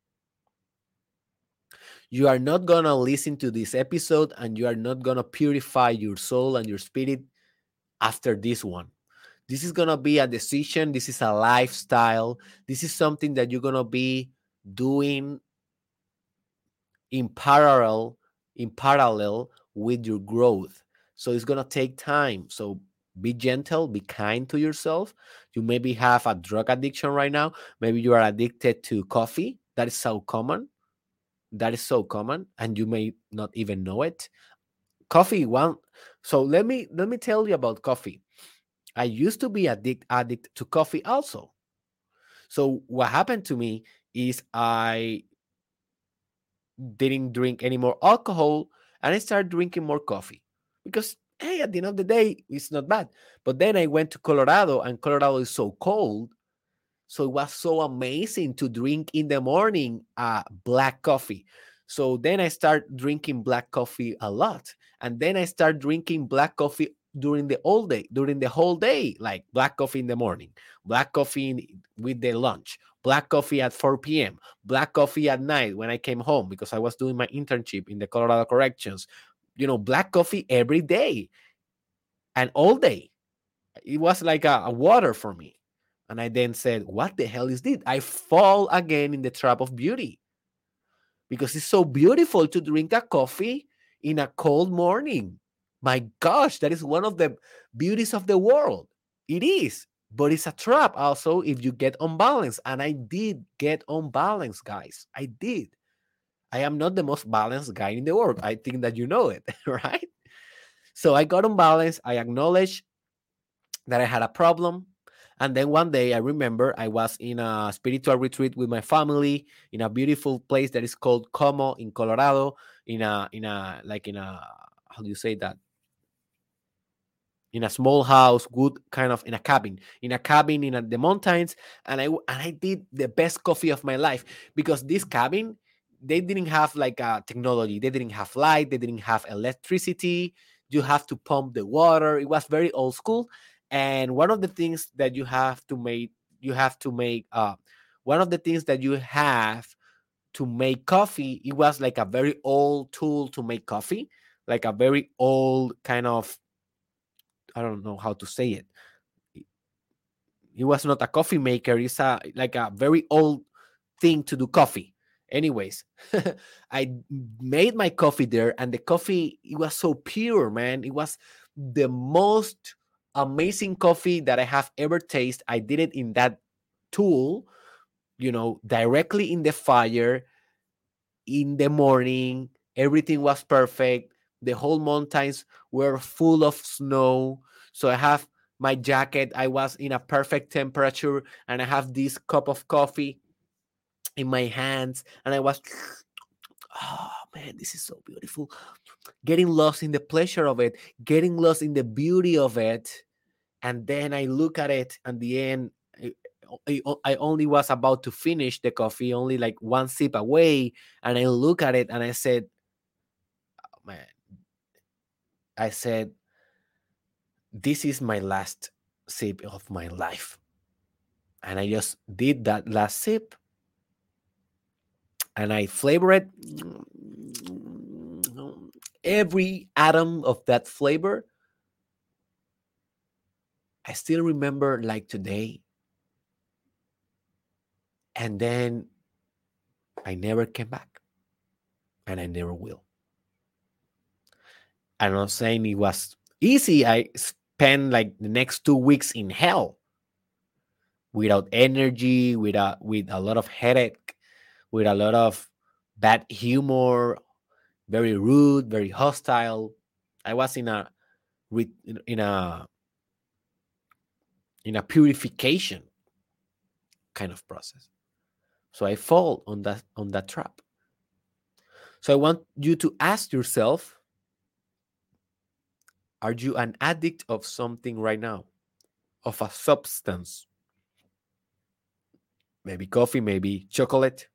You are not going to listen to this episode and you are not going to purify your soul and your spirit after this one. This is going to be a decision. This is a lifestyle. This is something that you're going to be doing in parallel in parallel with your growth. So it's going to take time. So be gentle be kind to yourself. You maybe have a drug addiction right now. Maybe you are addicted to coffee. That is so common. That is so common and you may not even know it. Coffee one so let me let me tell you about coffee. I used to be addict addict to coffee also. So what happened to me is i didn't drink any more alcohol and i started drinking more coffee because hey at the end of the day it's not bad but then i went to colorado and colorado is so cold so it was so amazing to drink in the morning uh, black coffee. So then I start drinking black coffee a lot. And then I start drinking black coffee during the all day, during the whole day, like black coffee in the morning, black coffee in, with the lunch, black coffee at 4 p.m., black coffee at night when I came home because I was doing my internship in the Colorado Corrections. You know, black coffee every day and all day. It was like a, a water for me. And I then said, What the hell is this? I fall again in the trap of beauty because it's so beautiful to drink a coffee in a cold morning. My gosh, that is one of the beauties of the world. It is, but it's a trap also if you get unbalanced. And I did get unbalanced, guys. I did. I am not the most balanced guy in the world. I think that you know it, right? So I got unbalanced. I acknowledged that I had a problem. And then one day I remember I was in a spiritual retreat with my family in a beautiful place that is called Como in Colorado, in a in a like in a how do you say that? In a small house, good kind of in a cabin, in a cabin in a, the mountains, and I and I did the best coffee of my life because this cabin they didn't have like a technology, they didn't have light, they didn't have electricity. You have to pump the water. It was very old school, and one of the things that you have to make you have to make uh one of the things that you have to make coffee it was like a very old tool to make coffee like a very old kind of i don't know how to say it it was not a coffee maker it's a like a very old thing to do coffee anyways i made my coffee there and the coffee it was so pure man it was the most amazing coffee that I have ever tasted. I did it in that tool, you know, directly in the fire in the morning. Everything was perfect. The whole mountains were full of snow. So I have my jacket. I was in a perfect temperature and I have this cup of coffee in my hands and I was oh man, this is so beautiful. Getting lost in the pleasure of it, getting lost in the beauty of it. And then I look at it and the end, eh, I, eh, I only was about to finish the coffee, only like one sip away. And I look at it and I said, oh, man, I said, this is my last sip of my life. And I just did that last sip and I flavor it. Every atom of that flavor, I still remember like today. And then I never came back. And I never will. I'm not saying it was easy. I spent like the next two weeks in hell without energy, without with a lot of headache, with a lot of bad humor, very rude, very hostile. I was in a in a in a purification kind of process. So I fall on that on that trap. So I want you to ask yourself are you an addict of something right now? Of a substance? Maybe coffee, maybe chocolate,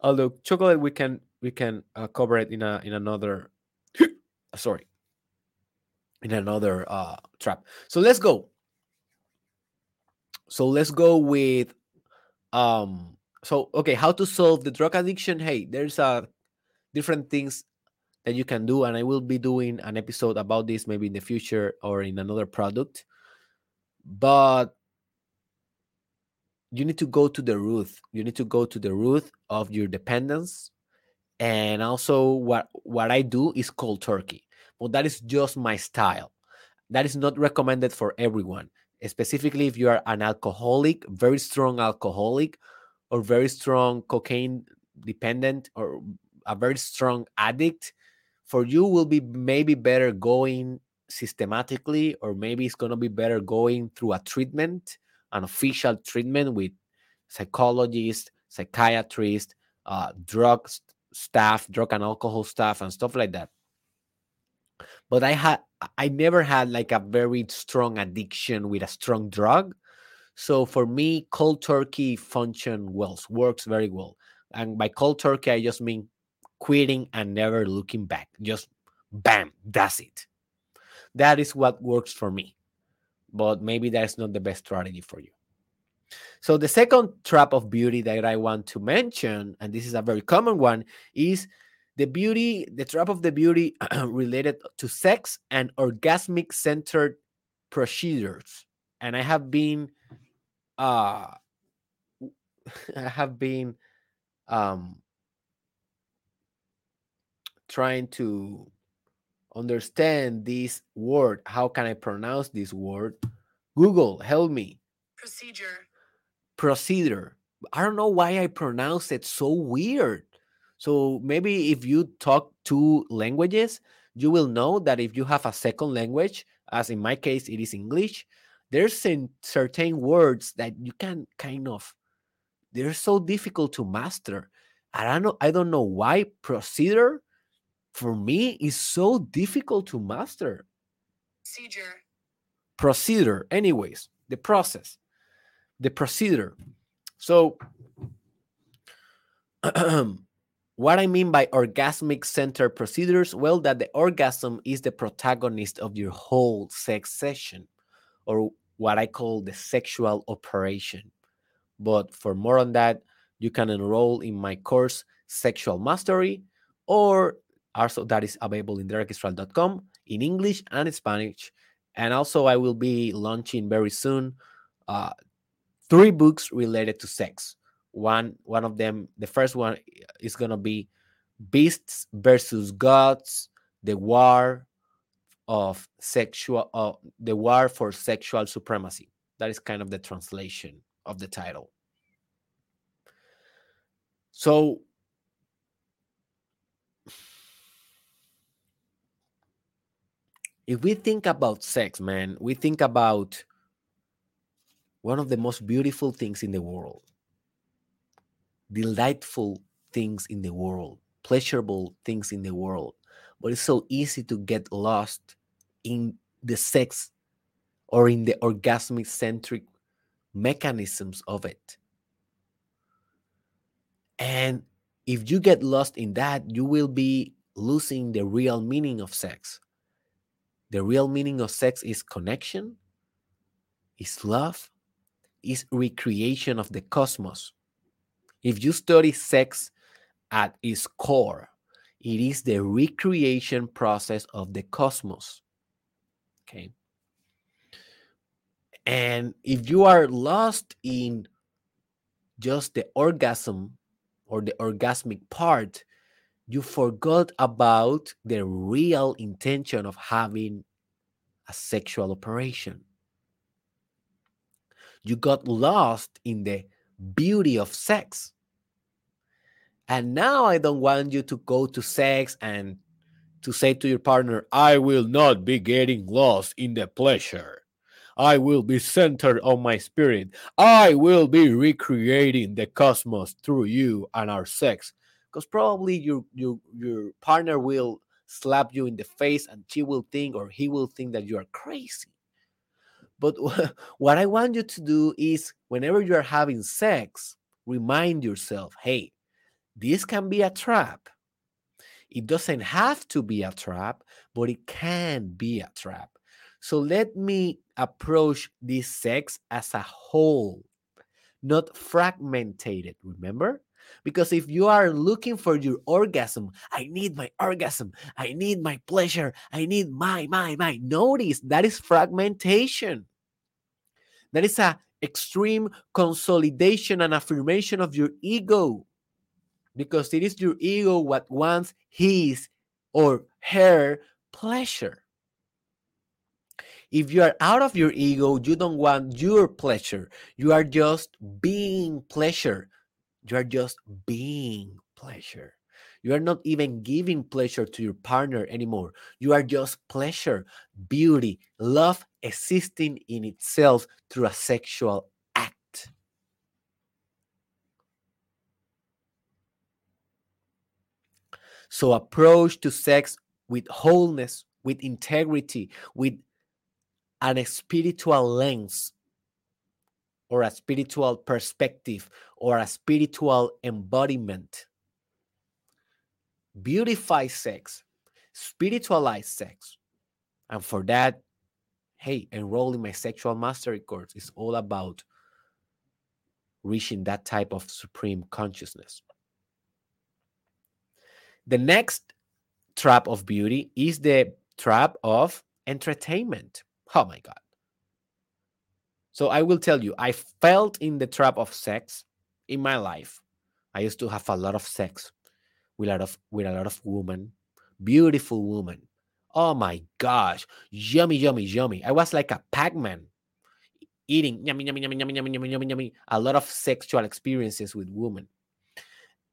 although chocolate we can we can uh, cover it in a in another sorry in another uh trap so let's go so let's go with um so okay how to solve the drug addiction hey there's uh different things that you can do and i will be doing an episode about this maybe in the future or in another product. But you need to go to the root. You need to go to the root of your dependence. And also what what i do is cold turkey. But that is just my style. That is not recommended for everyone. Specifically if you are an alcoholic very strong alcoholic or very strong cocaine dependent or a very strong addict for you will be maybe better going systematically or maybe it's going to be better going through a treatment an official treatment with psychologists psychiatrists uh, drug staff drug and alcohol staff and stuff like that. But i had i never had like a very strong addiction with a strong drug. So for me cold turkey function well works very well. And by cold turkey i just mean quitting and never looking back. Just bam that's it. That is what works for me but maybe that's not the best strategy for you. So the second trap of beauty that i want to mention and this is a very common one is the beauty the trap of the beauty related to sex and orgasmic centered procedures. And i have been uh i have been um trying to understand this word how can i pronounce this word? Google help me. Procedure. Procedure. I don't know why i pronounce it so weird. So maybe if you talk two languages, you will know that if you have a second language, as in my case, it is English, there's certain words that you can kind of they're so difficult to master. I don't know, I don't know why procedure for me is so difficult to master. Procedure. Procedure, anyways, the process, the procedure. So What I mean by orgasmic center procedures, well, that the orgasm is the protagonist of your whole sex session, or what I call the sexual operation. But for more on that, you can enroll in my course, Sexual Mastery, or also that is available in derekisrael.com in English and Spanish. And also, I will be launching very soon uh, three books related to sex. One one of them the first one is going to be beasts versus gods the war of sexual uh, the war for sexual supremacy. That is kind of the translation of the title. So if we think about sex man we think about one of the most beautiful things in the world delightful things in the world, pleasurable things in the world. But it's so easy to get lost in the sex or in the orgasmic centric mechanisms of it. And if you get lost in that, you will be losing the real meaning of sex. The real meaning of sex is connection, is love, is recreation of the cosmos. If you study sex at its core, it is the recreation process of the cosmos. Okay. And if you are lost in just the orgasm or the orgasmic part, you forgot about the real intention of having a sexual operation. You got lost in the beauty of sex. And now I don't want you to go to sex and to say to your partner, I will not be getting lost in the pleasure. I will be centered on my spirit. I will be recreating the cosmos through you and our sex. Because probably your, your your partner will slap you in the face and she will think or he will think that you are crazy. But what I want you to do is whenever you are having sex, remind yourself, hey, this can be a trap. It doesn't have to be a trap, but it can be a trap. So let me approach this sex as a whole, not fragmented. Remember? Because if you are looking for your orgasm, I need my orgasm, I need my pleasure, I need my, my, my. Notice that is fragmentation. That is a extreme consolidation and affirmation of your ego because it is your ego what wants his or her pleasure. If you are out of your ego, you don't want your pleasure. You are just being pleasure You are just being pleasure. You are not even giving pleasure to your partner anymore. You are just pleasure, beauty, love existing in itself through a sexual act. So, approach to sex with wholeness, with integrity, with an spiritual lens or a spiritual perspective or a spiritual embodiment. Beautify sex, spiritualize sex. And for that, hey, enroll in my sexual mastery course. It's all about reaching that type of supreme consciousness. The next trap of beauty is the trap of entertainment. Oh my God. So I will tell you, I felt in the trap of sex in my life. I used to have a lot of sex with a lot of with a lot of women, beautiful women. Oh my gosh, yummy, yummy, yummy. I was like a Pac-Man eating yummy, yummy, yummy, yummy, yummy, yummy, yummy, yummy. A lot of sexual experiences with women.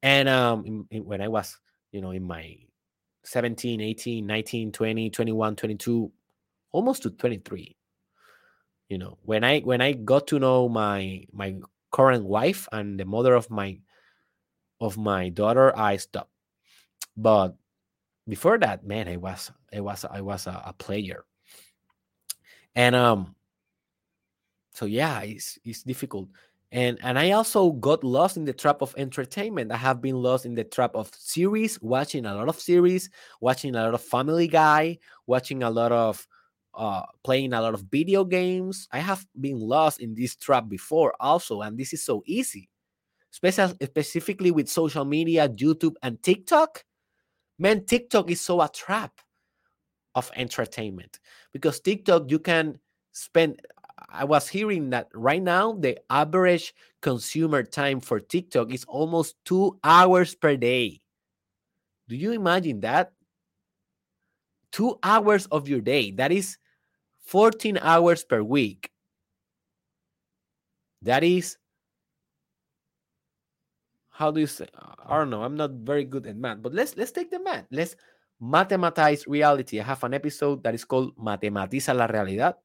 And um, in, in, when I was, you know, in my 17, 18, 19, 20, 21, 22, almost to 23. You know, when I when I got to know my my current wife and the mother of my of my daughter, I stopped. But before that, man, I was I was I was a, a player. And um so yeah, it's it's difficult and and i also got lost in the trap of entertainment i have been lost in the trap of series watching a lot of series watching a lot of family guy watching a lot of uh playing a lot of video games i have been lost in this trap before also and this is so easy Special, specifically with social media youtube and tiktok man tiktok is so a trap of entertainment because tiktok you can spend I was hearing that right now the average consumer time for TikTok is almost two hours per day. Do you imagine that? Two hours of your day. That is 14 hours per week. That is, how do you say? I don't know. I'm not very good at math, but let's let's take the math. Let's mathematize reality. I have an episode that is called Matematiza la realidad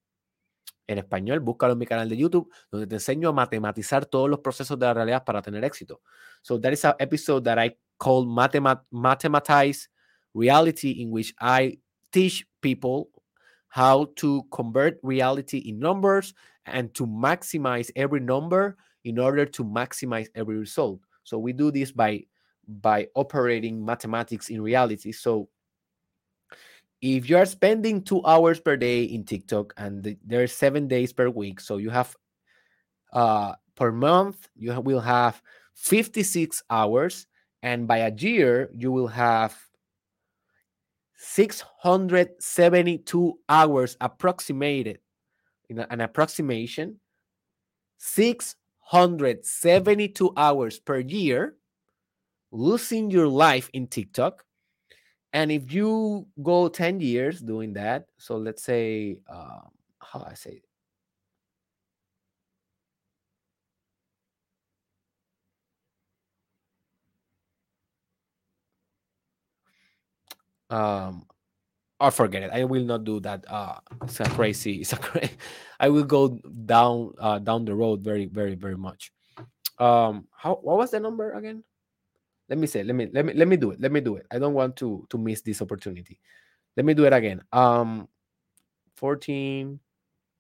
en español, búscalo en mi canal de YouTube, donde te enseño a matematizar todos los procesos de la realidad para tener éxito. So that is an episode that I call Mathemat Mathematize Reality, in which I teach people how to convert reality in numbers and to maximize every number in order to maximize every result. So we do this by by operating mathematics in reality. So if you are spending two hours per day in TikTok and the, there are seven days per week, so you have uh, per month, you will have 56 hours, and by a year, you will have 672 hours approximated in an approximation 672 hours per year losing your life in TikTok. And if you go 10 years doing that so let's say um, how i say um or forget it. I will not do that. Uh, it's a crazy. It's a crazy. I will go down uh, down the road very very very much. Um, how what was the number again? let me say let me let me let me do it let me do it i don't want to to miss this opportunity let me do it again um 14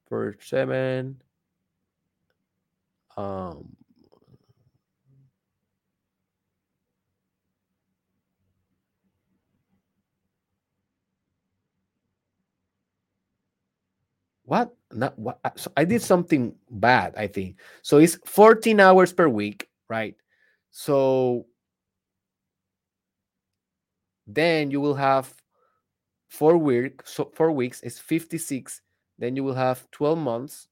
for 7 um what? Not what? So i did something bad i think. So it's 14 hours per week right? So then you will have four weeks so four weeks is 56 then you will have 12 months.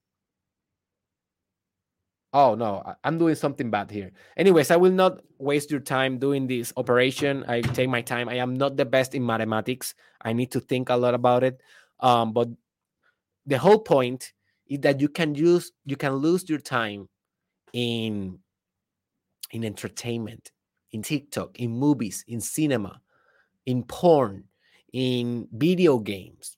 Oh no i'm doing something bad here. Anyways i will not waste your time doing this operation. I take my time. I am not the best in mathematics. I need to think a lot about it. Um, but the whole point is that you can use you can lose your time in in entertainment, in TikTok, in movies, in cinema, in porn, in video games.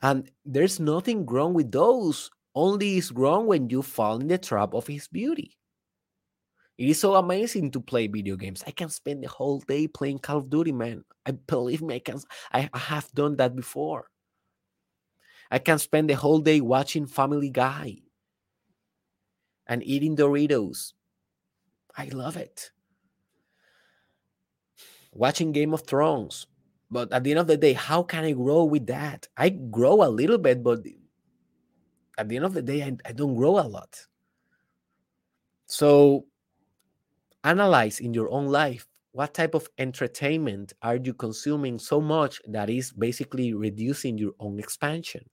And there's nothing wrong with those. Only is wrong when you fall in the trap of his beauty. It is so amazing to play video games. I can spend the whole day playing Call of Duty, man. I believe me, I can. I, I have done that before. I can spend the whole day watching Family Guy and eating Doritos. I love it. Watching Game of Thrones. But at the end of the day, how can I grow with that? I grow a little bit, but at the end of the day, I, I don't grow a lot. So analyze in your own life what type of entertainment are you consuming so much that is basically reducing your own expansion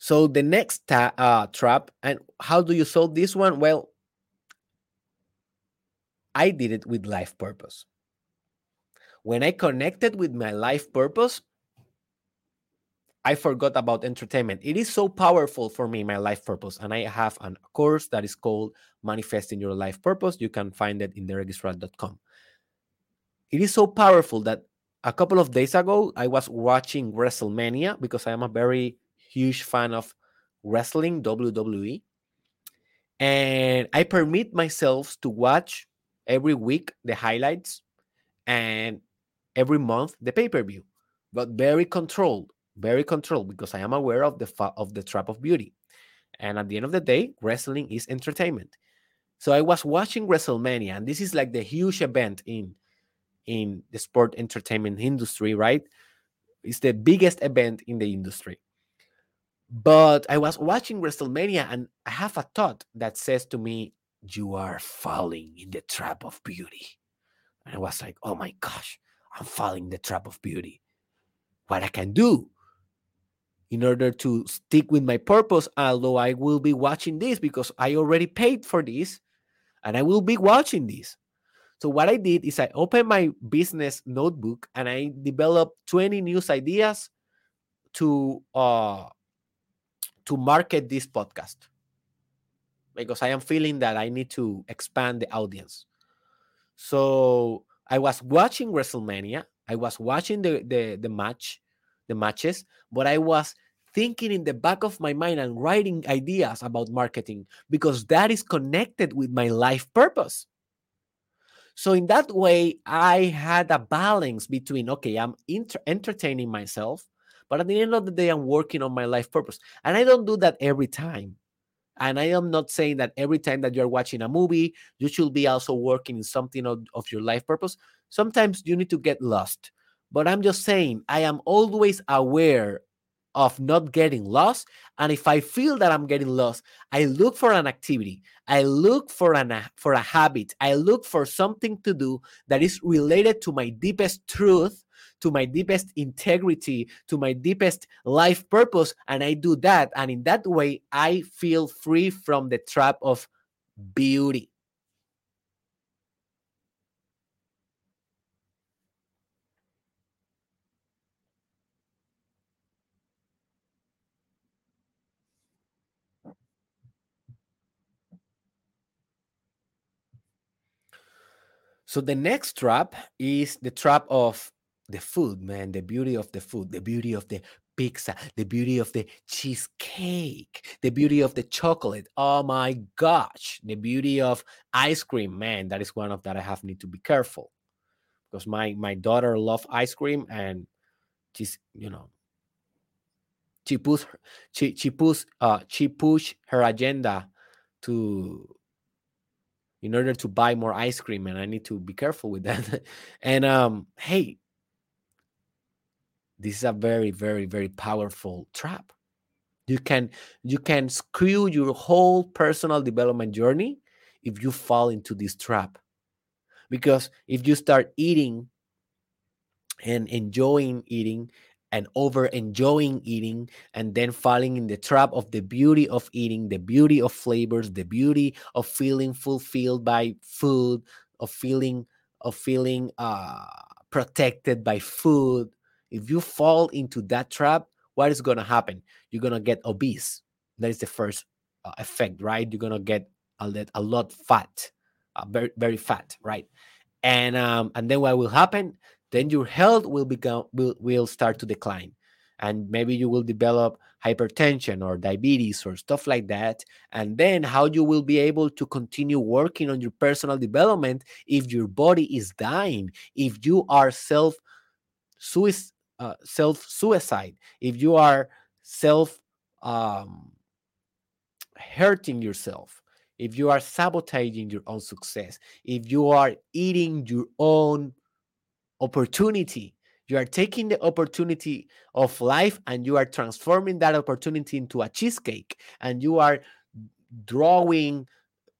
so the next uh, trap and how do you solve this one well i did it with life purpose when i connected with my life purpose I forgot about entertainment. It is so powerful for me, my life purpose. And I have a course that is called Manifesting Your Life Purpose. You can find it in derekisrael.com. It is so powerful that a couple of days ago, I was watching WrestleMania because I am a very huge fan of wrestling, WWE. And I permit myself to watch every week the highlights and every month the pay per view, but very controlled very controlled because I am aware of the fa- of the trap of beauty. And at the end of the day, wrestling is entertainment. So I was watching WrestleMania, and this is like the huge event in in the sport entertainment industry, right? It's the biggest event in the industry. But I was watching WrestleMania, and I have a thought that says to me, "You are falling in the trap of beauty." And I was like, "Oh my gosh, I'm falling in the trap of beauty. What I can do?" in order to stick with my purpose, although I will be watching this because I already paid for this and I will be watching this. So what I did is I opened my business notebook and I developed 20 news ideas to uh to market this podcast because I am feeling that I need to expand the audience. So I was watching WrestleMania, I was watching the the, the match the matches, but I was thinking in the back of my mind and writing ideas about marketing because that is connected with my life purpose. So, in that way, I had a balance between, okay, I'm entertaining myself, but at the end of the day, I'm working on my life purpose. And I don't do that every time. And I am not saying that every time that you're watching a movie, you should be also working in something of, of your life purpose. Sometimes you need to get lost. But I'm just saying, I am always aware of not getting lost. And if I feel that I'm getting lost, I look for an activity. I look for an for a habit. I look for something to do that is related to my deepest truth, to my deepest integrity, to my deepest life purpose, and I do that. And in that way, I feel free from the trap of beauty. So the next trap is the trap of the food, man, the beauty of the food, the beauty of the pizza, the beauty of the cheesecake, the beauty of the chocolate. Oh my gosh, the beauty of ice cream, man. That is one of that I have need to be careful because my my daughter love ice cream and she's you know she push she she push uh she push her agenda to in order to buy more ice cream and i need to be careful with that and um hey this is a very very very powerful trap you can you can screw your whole personal development journey if you fall into this trap because if you start eating and enjoying eating and over enjoying eating and then falling in the trap of the beauty of eating, the beauty of flavors, the beauty of feeling fulfilled by food, of feeling of feeling uh, protected by food. If you fall into that trap, what is going to happen? You're going to get obese. that is the first uh, effect right? You're gonna get a lot, a lot fat uh, very very fat right? And um and then what will happen? Then your health will become will, will start to decline. And maybe you will develop hypertension or diabetes or stuff like that. And then how you will be able to continue working on your personal development if your body is dying if you are self suicide uh, self suicide if you are self um, hurting yourself if you are sabotaging your own success if you are eating your own opportunity you are taking the opportunity of life and you are transforming that opportunity into a cheesecake and you are drawing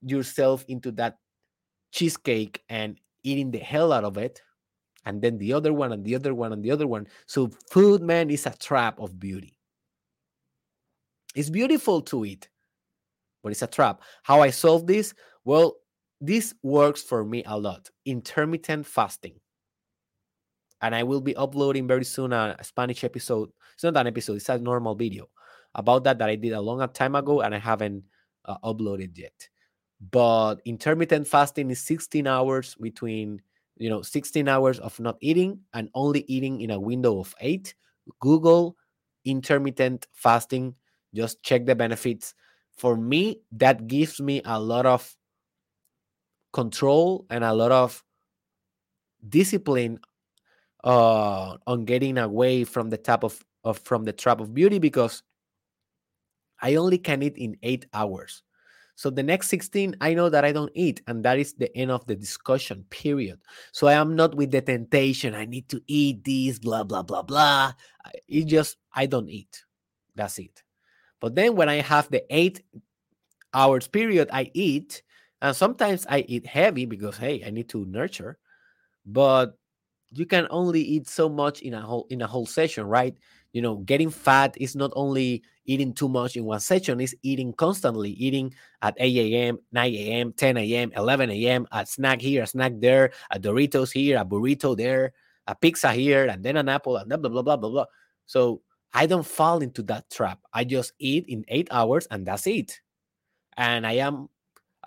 yourself into that cheesecake and eating the hell out of it and then the other one and the other one and the other one. So food man is a trap of beauty. It's beautiful to eat but it's a trap. How i solve this? Well this works for me a lot. Intermittent fasting. And I will be uploading very soon a Spanish episode. It's not an episode; it's a normal video about that that I did a long time ago, and I haven't uh, uploaded yet. But intermittent fasting is 16 hours between, you know, 16 hours of not eating and only eating in a window of eight. Google intermittent fasting. Just check the benefits. For me, that gives me a lot of control and a lot of discipline uh, on getting away from the tap of, of from the trap of beauty because I only can eat in eight hours. So the next 16, I know that I don't eat, and that is the end of the discussion, period. So I am not with the temptation, I need to eat this, blah, blah, blah, blah. It just, I don't eat. That's it. But then when I have the eight hours period, I eat. And sometimes I eat heavy because, hey, I need to nurture. But you can only eat so much in a whole in a whole session right you know getting fat is not only eating too much in one session it's eating constantly eating at 8 a.m 9 a.m 10 a.m 11 a.m a snack here a snack there a doritos here a burrito there a pizza here and then an apple and blah blah blah blah blah, blah. so i don't fall into that trap i just eat in eight hours and that's it and i am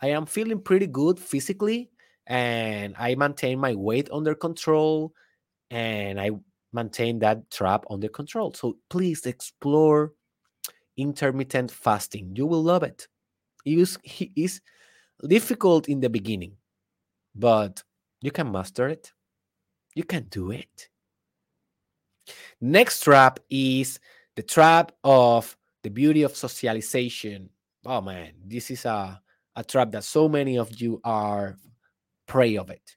i am feeling pretty good physically and I maintain my weight under control and I maintain that trap under control. So please explore intermittent fasting. You will love it. It is, it is difficult in the beginning, but you can master it. You can do it. Next trap is the trap of the beauty of socialization. Oh man, this is a, a trap that so many of you are prey of it.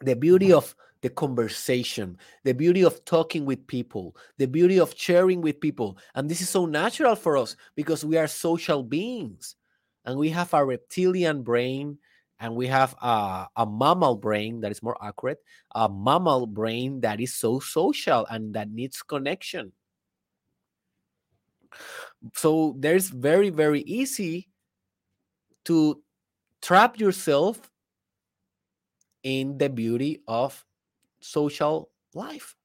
The beauty of the conversation, the beauty of talking with people, the beauty of sharing with people. And this is so natural for us because we are social beings and we have a reptilian brain and we have a, a mammal brain that is more accurate, a mammal brain that is so social and that needs connection. So there's very, very easy to trap yourself in the beauty of social life.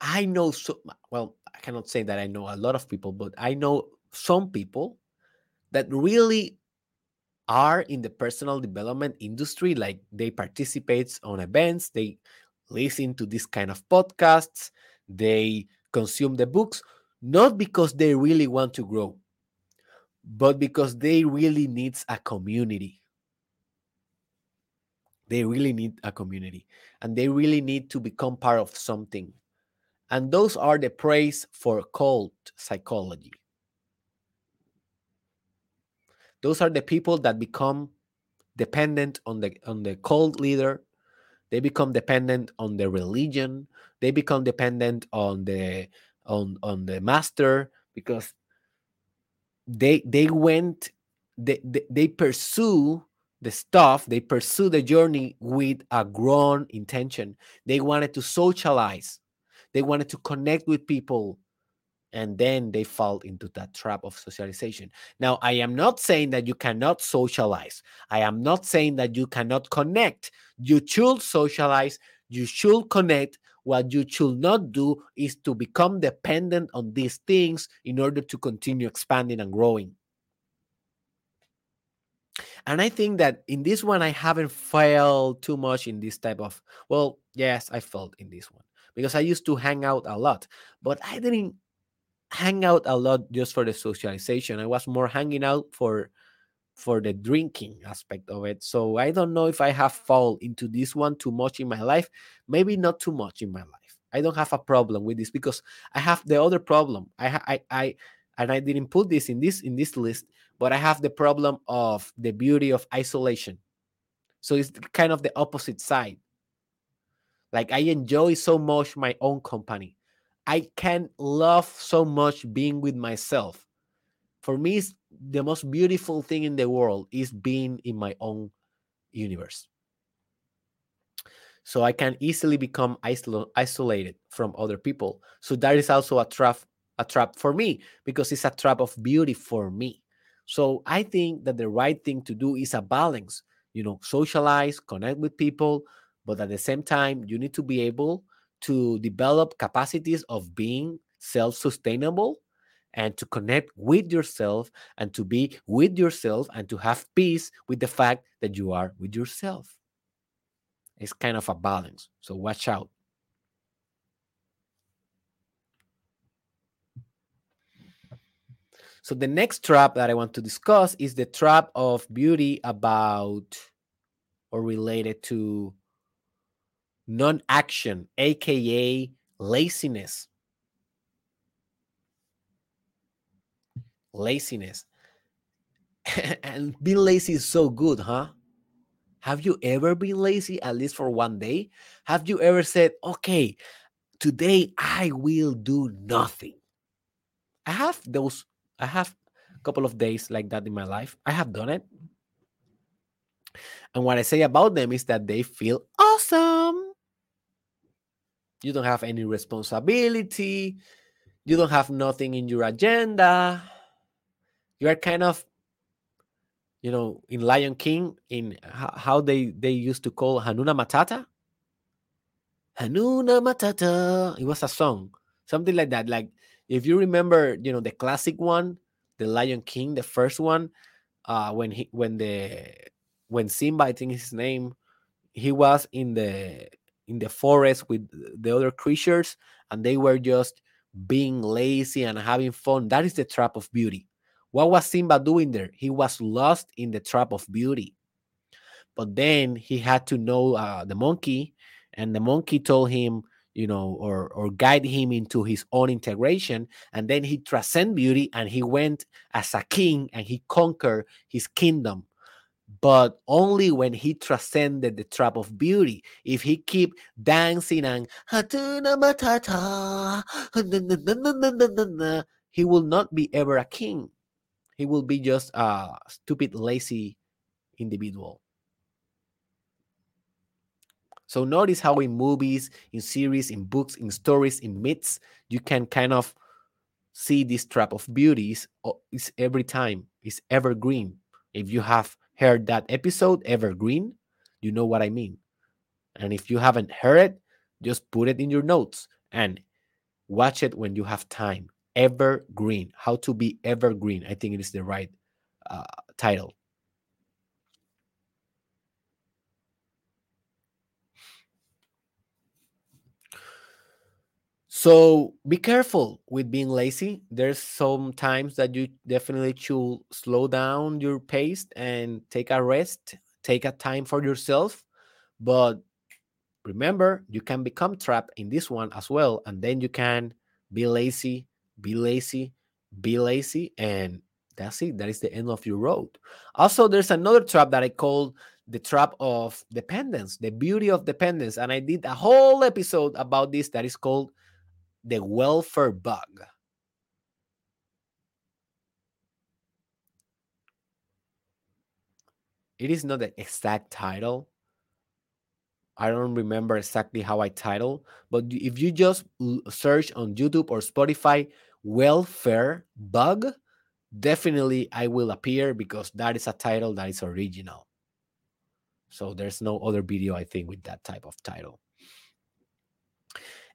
I know so well, I cannot say that I know a lot of people, but I know some people that really are in the personal development industry like they participate on events they listen to this kind of podcasts they consume the books not because they really want to grow but because they really needs a community they really need a community and they really need to become part of something. And those are the praise for cult psychology. Those are the people that become dependent on the on the cult leader. They become dependent on the religion. They become dependent on the on on the master because they they went they, they, they pursue the stuff they pursue the journey with a grown intention. They wanted to socialize. They wanted to connect with people. And then they fall into that trap of socialization. Now i am not saying that you cannot socialize. I am not saying that you cannot connect. You should socialize. You should connect. What you should not do is to become dependent on these things in order to continue expanding and growing. And I think that in this one, I haven't failed too much in this type of, well, yes, I failed in this one because I used to hang out a lot, but I didn't hang out a lot just for the socialization. I was more hanging out for for the drinking aspect of it. So I don't know if I have fall into this one too much in my life. Maybe not too much in my life. I don't have a problem with this because I have the other problem. I I I and I didn't put this in this in this list, but I have the problem of the beauty of isolation. So it's kind of the opposite side. Like I enjoy so much my own company. I can love so much being with myself. For me, the most beautiful thing in the world is being in my own universe. So I can easily become isol- isolated from other people. So that is also a trap, a trap for me because it's a trap of beauty for me. So I think that the right thing to do is a balance. You know, socialize, connect with people, but at the same time, you need to be able to develop capacities of being self-sustainable and to connect with yourself and to be with yourself and to have peace with the fact that you are with yourself. It's kind of a balance. So watch out. So the next trap that I want to discuss is the trap of beauty about or related to non-action, aka laziness. laziness. and being lazy is so good, huh? Have you ever been lazy at least for one day? Have you ever said, okay, today I will do nothing? I have those, I have a couple of days like that in my life. I have done it. And what I say about them is that they feel awesome. You don't have any responsibility. You don't have nothing in your agenda you are kind of you know in lion king in how they they used to call hanuna matata hanuna matata it was a song something like that like if you remember you know the classic one the lion king the first one uh when he when the when simba i think his name he was in the in the forest with the other creatures and they were just being lazy and having fun that is the trap of beauty what was Simba doing there? He was lost in the trap of beauty. But then he had to know uh, the monkey, and the monkey told him, you know, or or guide him into his own integration. And then he transcend beauty, and he went as a king, and he conquered his kingdom. But only when he transcended the trap of beauty. If he keep dancing and he will not be ever a king he will be just a stupid, lazy individual. So notice how in movies, in series, in books, in stories, in myths, you can kind of see this trap of beauty is, is every time is evergreen. If you have heard that episode, evergreen, you know what I mean. And if you haven't heard it, just put it in your notes and watch it when you have time evergreen how to be evergreen i think it is the right uh, title so be careful with being lazy there's some times that you definitely should slow down your pace and take a rest take a time for yourself but remember you can become trapped in this one as well and then you can be lazy be lazy, be lazy, and that's it. That is the end of your road. Also, there's another trap that I call the trap of dependence, the beauty of dependence. And I did a whole episode about this that is called the welfare bug. It is not the exact title. I don't remember exactly how I title, but if you just search on YouTube or Spotify welfare bug, definitely I will appear because that is a title that is original. So there's no other video, I think, with that type of title.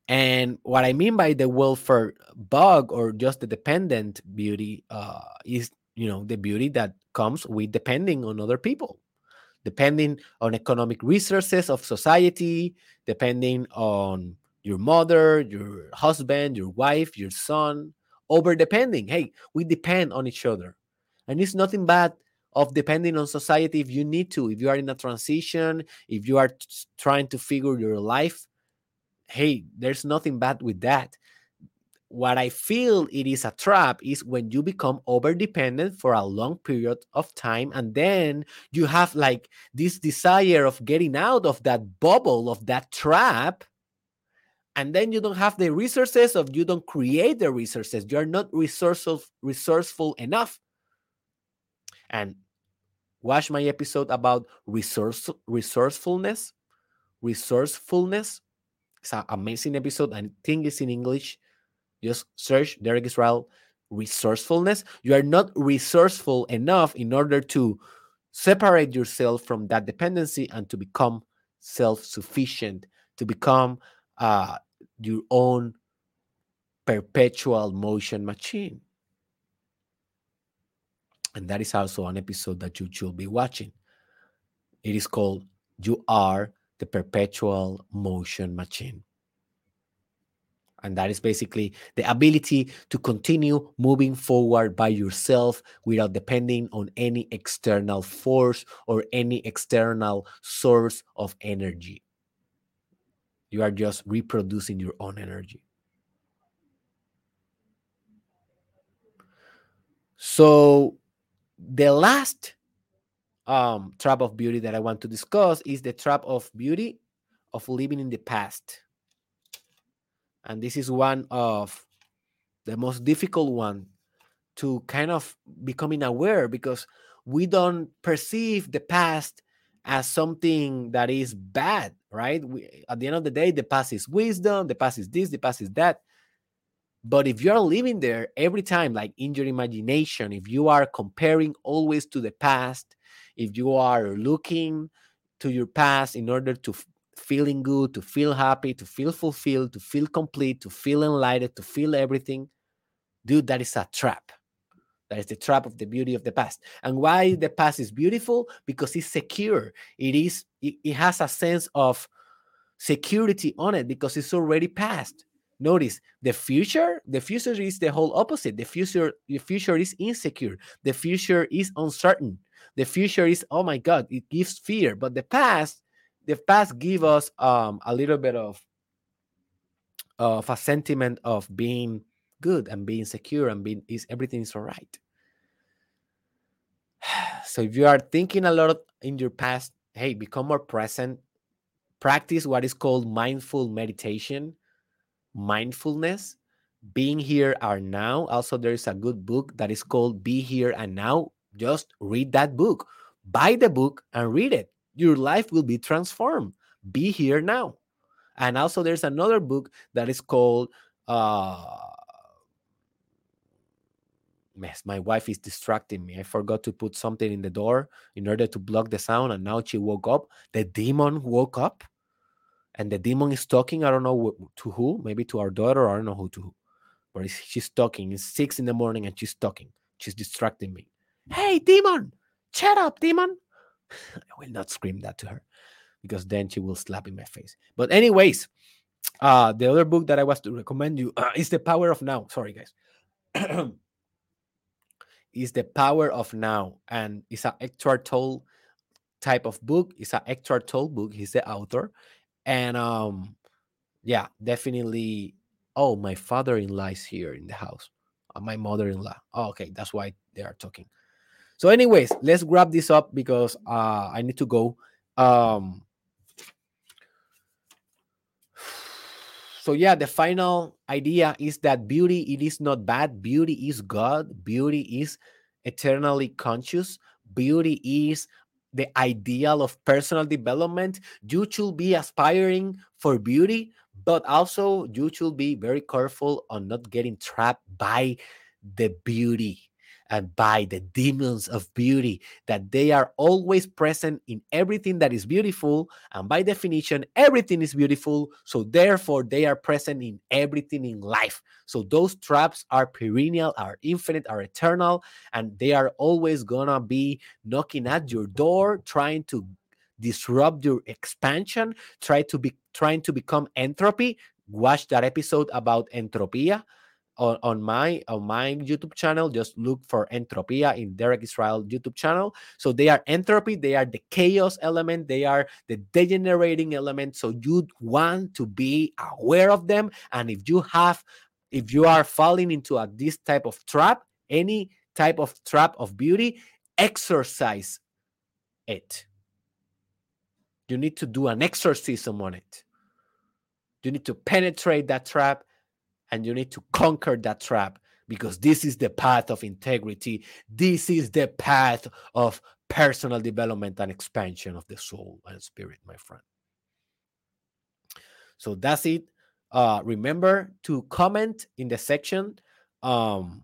And what I mean by the welfare bug or just the dependent beauty uh, is, you know, the beauty that comes with depending on other people, depending on economic resources of society, depending on your mother, your husband, your wife, your son, over depending. Hey, we depend on each other. And it's nothing bad of depending on society if you need to, if you are in a transition, if you are trying to figure your life. Hey, there's nothing bad with that. What I feel it is a trap is when you become over dependent for a long period of time, and then you have like this desire of getting out of that bubble, of that trap, and then you don't have the resources of you don't create the resources. You're not resourceful resourceful enough. And watch my episode about resource resourcefulness resourcefulness it's an amazing episode i think it's in english just search derek israel resourcefulness you are not resourceful enough in order to separate yourself from that dependency and to become self-sufficient to become uh, your own perpetual motion machine. And that is also an episode that you should be watching. It is called You Are the Perpetual Motion Machine. And that is basically the ability to continue moving forward by yourself without depending on any external force or any external source of energy. You are just reproducing your own energy. So, the last um, trap of beauty that I want to discuss is the trap of beauty of living in the past. And this is one of the most difficult one to kind of becoming aware because we don't perceive the past as something that is bad, right? We, at the end of the day, the past is wisdom, the past is this, the past is that. But if you're living there every time, like in your imagination, if you are comparing always to the past, if you are looking to your past in order to feeling good, to feel happy, to feel fulfilled, to feel complete, to feel enlightened, to feel everything, dude, that is a trap. That is the trap of the beauty of the past. And why mm. the past is beautiful? Because it's secure. It is, it, it has a sense of security on it because it's already past. Notice the future, the future is the whole opposite. The future, the future is insecure. The future is uncertain. The future is, oh my God, it gives fear. But the past, the past give us um a little bit of of a sentiment of being good and being secure and being is everything is all right. So if you are thinking a lot in your past, hey, become more present. Practice what is called mindful meditation, mindfulness, being here are now. Also, there is a good book that is called Be Here and Now. Just read that book. Buy the book and read it. Your life will be transformed. Be here now. And also, there's another book that is called uh, mess. My wife is distracting me. I forgot to put something in the door in order to block the sound, and now she woke up. The demon woke up, and the demon is talking. I don't know to who, maybe to our daughter. I don't know who to who, but she's talking. It's six in the morning, and she's talking. She's distracting me. Hey, demon! Shut up, demon! I will not scream that to her because then she will slap in my face. But anyways, uh, the other book that I was to recommend you uh, is The Power of Now. Sorry, guys. is the power of now and it's a Eckhart Tolle type of book it's a Eckhart Tolle book he's the author and um yeah definitely oh my father-in-law is here in the house uh, my mother-in-law oh, okay that's why they are talking so anyways let's wrap this up because uh i need to go. Um so yeah the final idea is that beauty it is not bad. Beauty is god. Beauty is eternally conscious. Beauty is the ideal of personal development. You should be aspiring for beauty but also you should be very careful on not getting trapped by the beauty and by the demons of beauty, that they are always present in everything that is beautiful. And by definition, everything is beautiful. So therefore, they are present in everything in life. So those traps are perennial, are infinite, are eternal, and they are always gonna be knocking at your door, trying to disrupt your expansion, try to be trying to become entropy. Watch that episode about entropia on, on my on my YouTube channel. Just look for Entropia in Derek Israel YouTube channel. So they are entropy, they are the chaos element, they are the degenerating element. So you want to be aware of them. And if you have, if you are falling into a, this type of trap, any type of trap of beauty, exorcise it. You need to do an exorcism on it. You need to penetrate that trap and you need to conquer that trap because this is the path of integrity. This is the path of personal development and expansion of the soul and spirit, my friend. So that's it. Uh, remember to comment in the section um,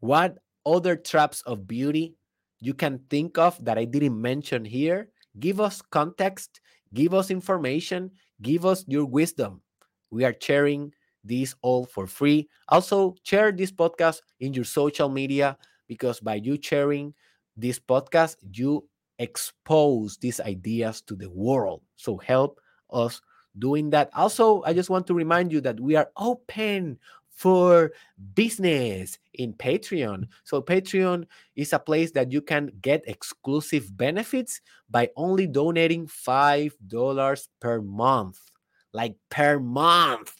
what other traps of beauty you can think of that I didn't mention here. Give us context, give us information, give us your wisdom. We are sharing this all for free. Also, share this podcast in your social media because by you sharing this podcast, you expose these ideas to the world. So help us doing that. Also, I just want to remind you that we are open for business in Patreon. So, Patreon is a place that you can get exclusive benefits by only donating $5 per month. Like per month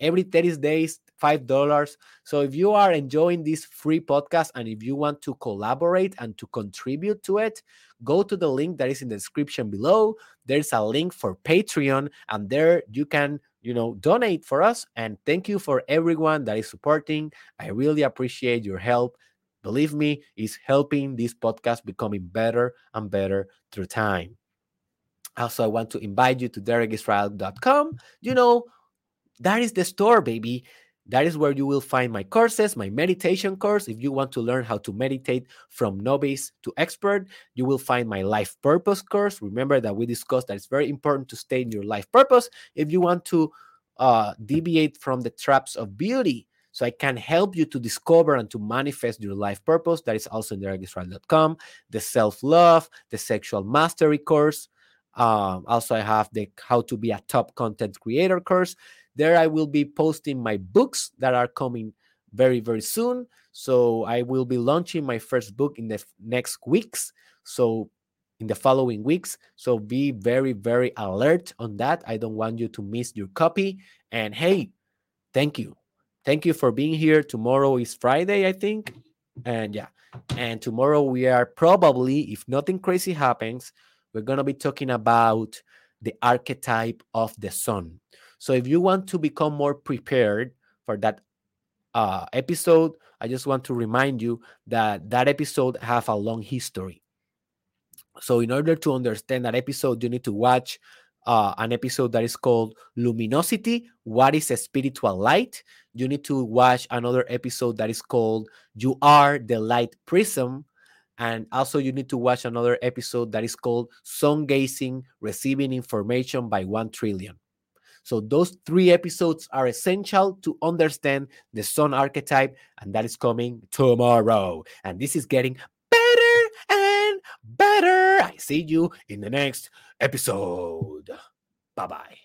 every 30 days five dollars. So if you are enjoying this free podcast and if you want to collaborate and to contribute to it go to the link that is in the description below. There's a link for patreon and there you can you know donate for us. And thank you for everyone that is supporting. I really appreciate your help. Believe me is helping this podcast becoming better and better through time. Also i want to invite you to derekisrael.com you know that is the store, baby. That is where you will find my courses, my meditation course. If you want to learn how to meditate from novice to expert, you will find my life purpose course. Remember that we discussed that it's very important to stay in your life purpose. If you want to uh, deviate from the traps of beauty, so I can help you to discover and to manifest your life purpose. That is also in derekisrael.com. The self love, the sexual mastery course. Um, also, I have the how to be a top content creator course. There, I will be posting my books that are coming very, very soon. So, I will be launching my first book in the next weeks. So, in the following weeks. So, be very, very alert on that. I don't want you to miss your copy. And hey, thank you. Thank you for being here. Tomorrow is Friday, I think. And yeah, and tomorrow we are probably, if nothing crazy happens, we're going to be talking about the archetype of the sun. So if you want to become more prepared for that uh, episode, I just want to remind you that that episode have a long history. So in order to understand that episode, you need to watch uh, an episode that is called Luminosity. What is a spiritual light? You need to watch another episode that is called You Are the Light Prism. And also, you need to watch another episode that is called Sun Gazing Receiving Information by One Trillion. So those three episodes are essential to understand the sun archetype, and that is coming tomorrow. And this is getting better and better. I see you in the next episode. Bye bye.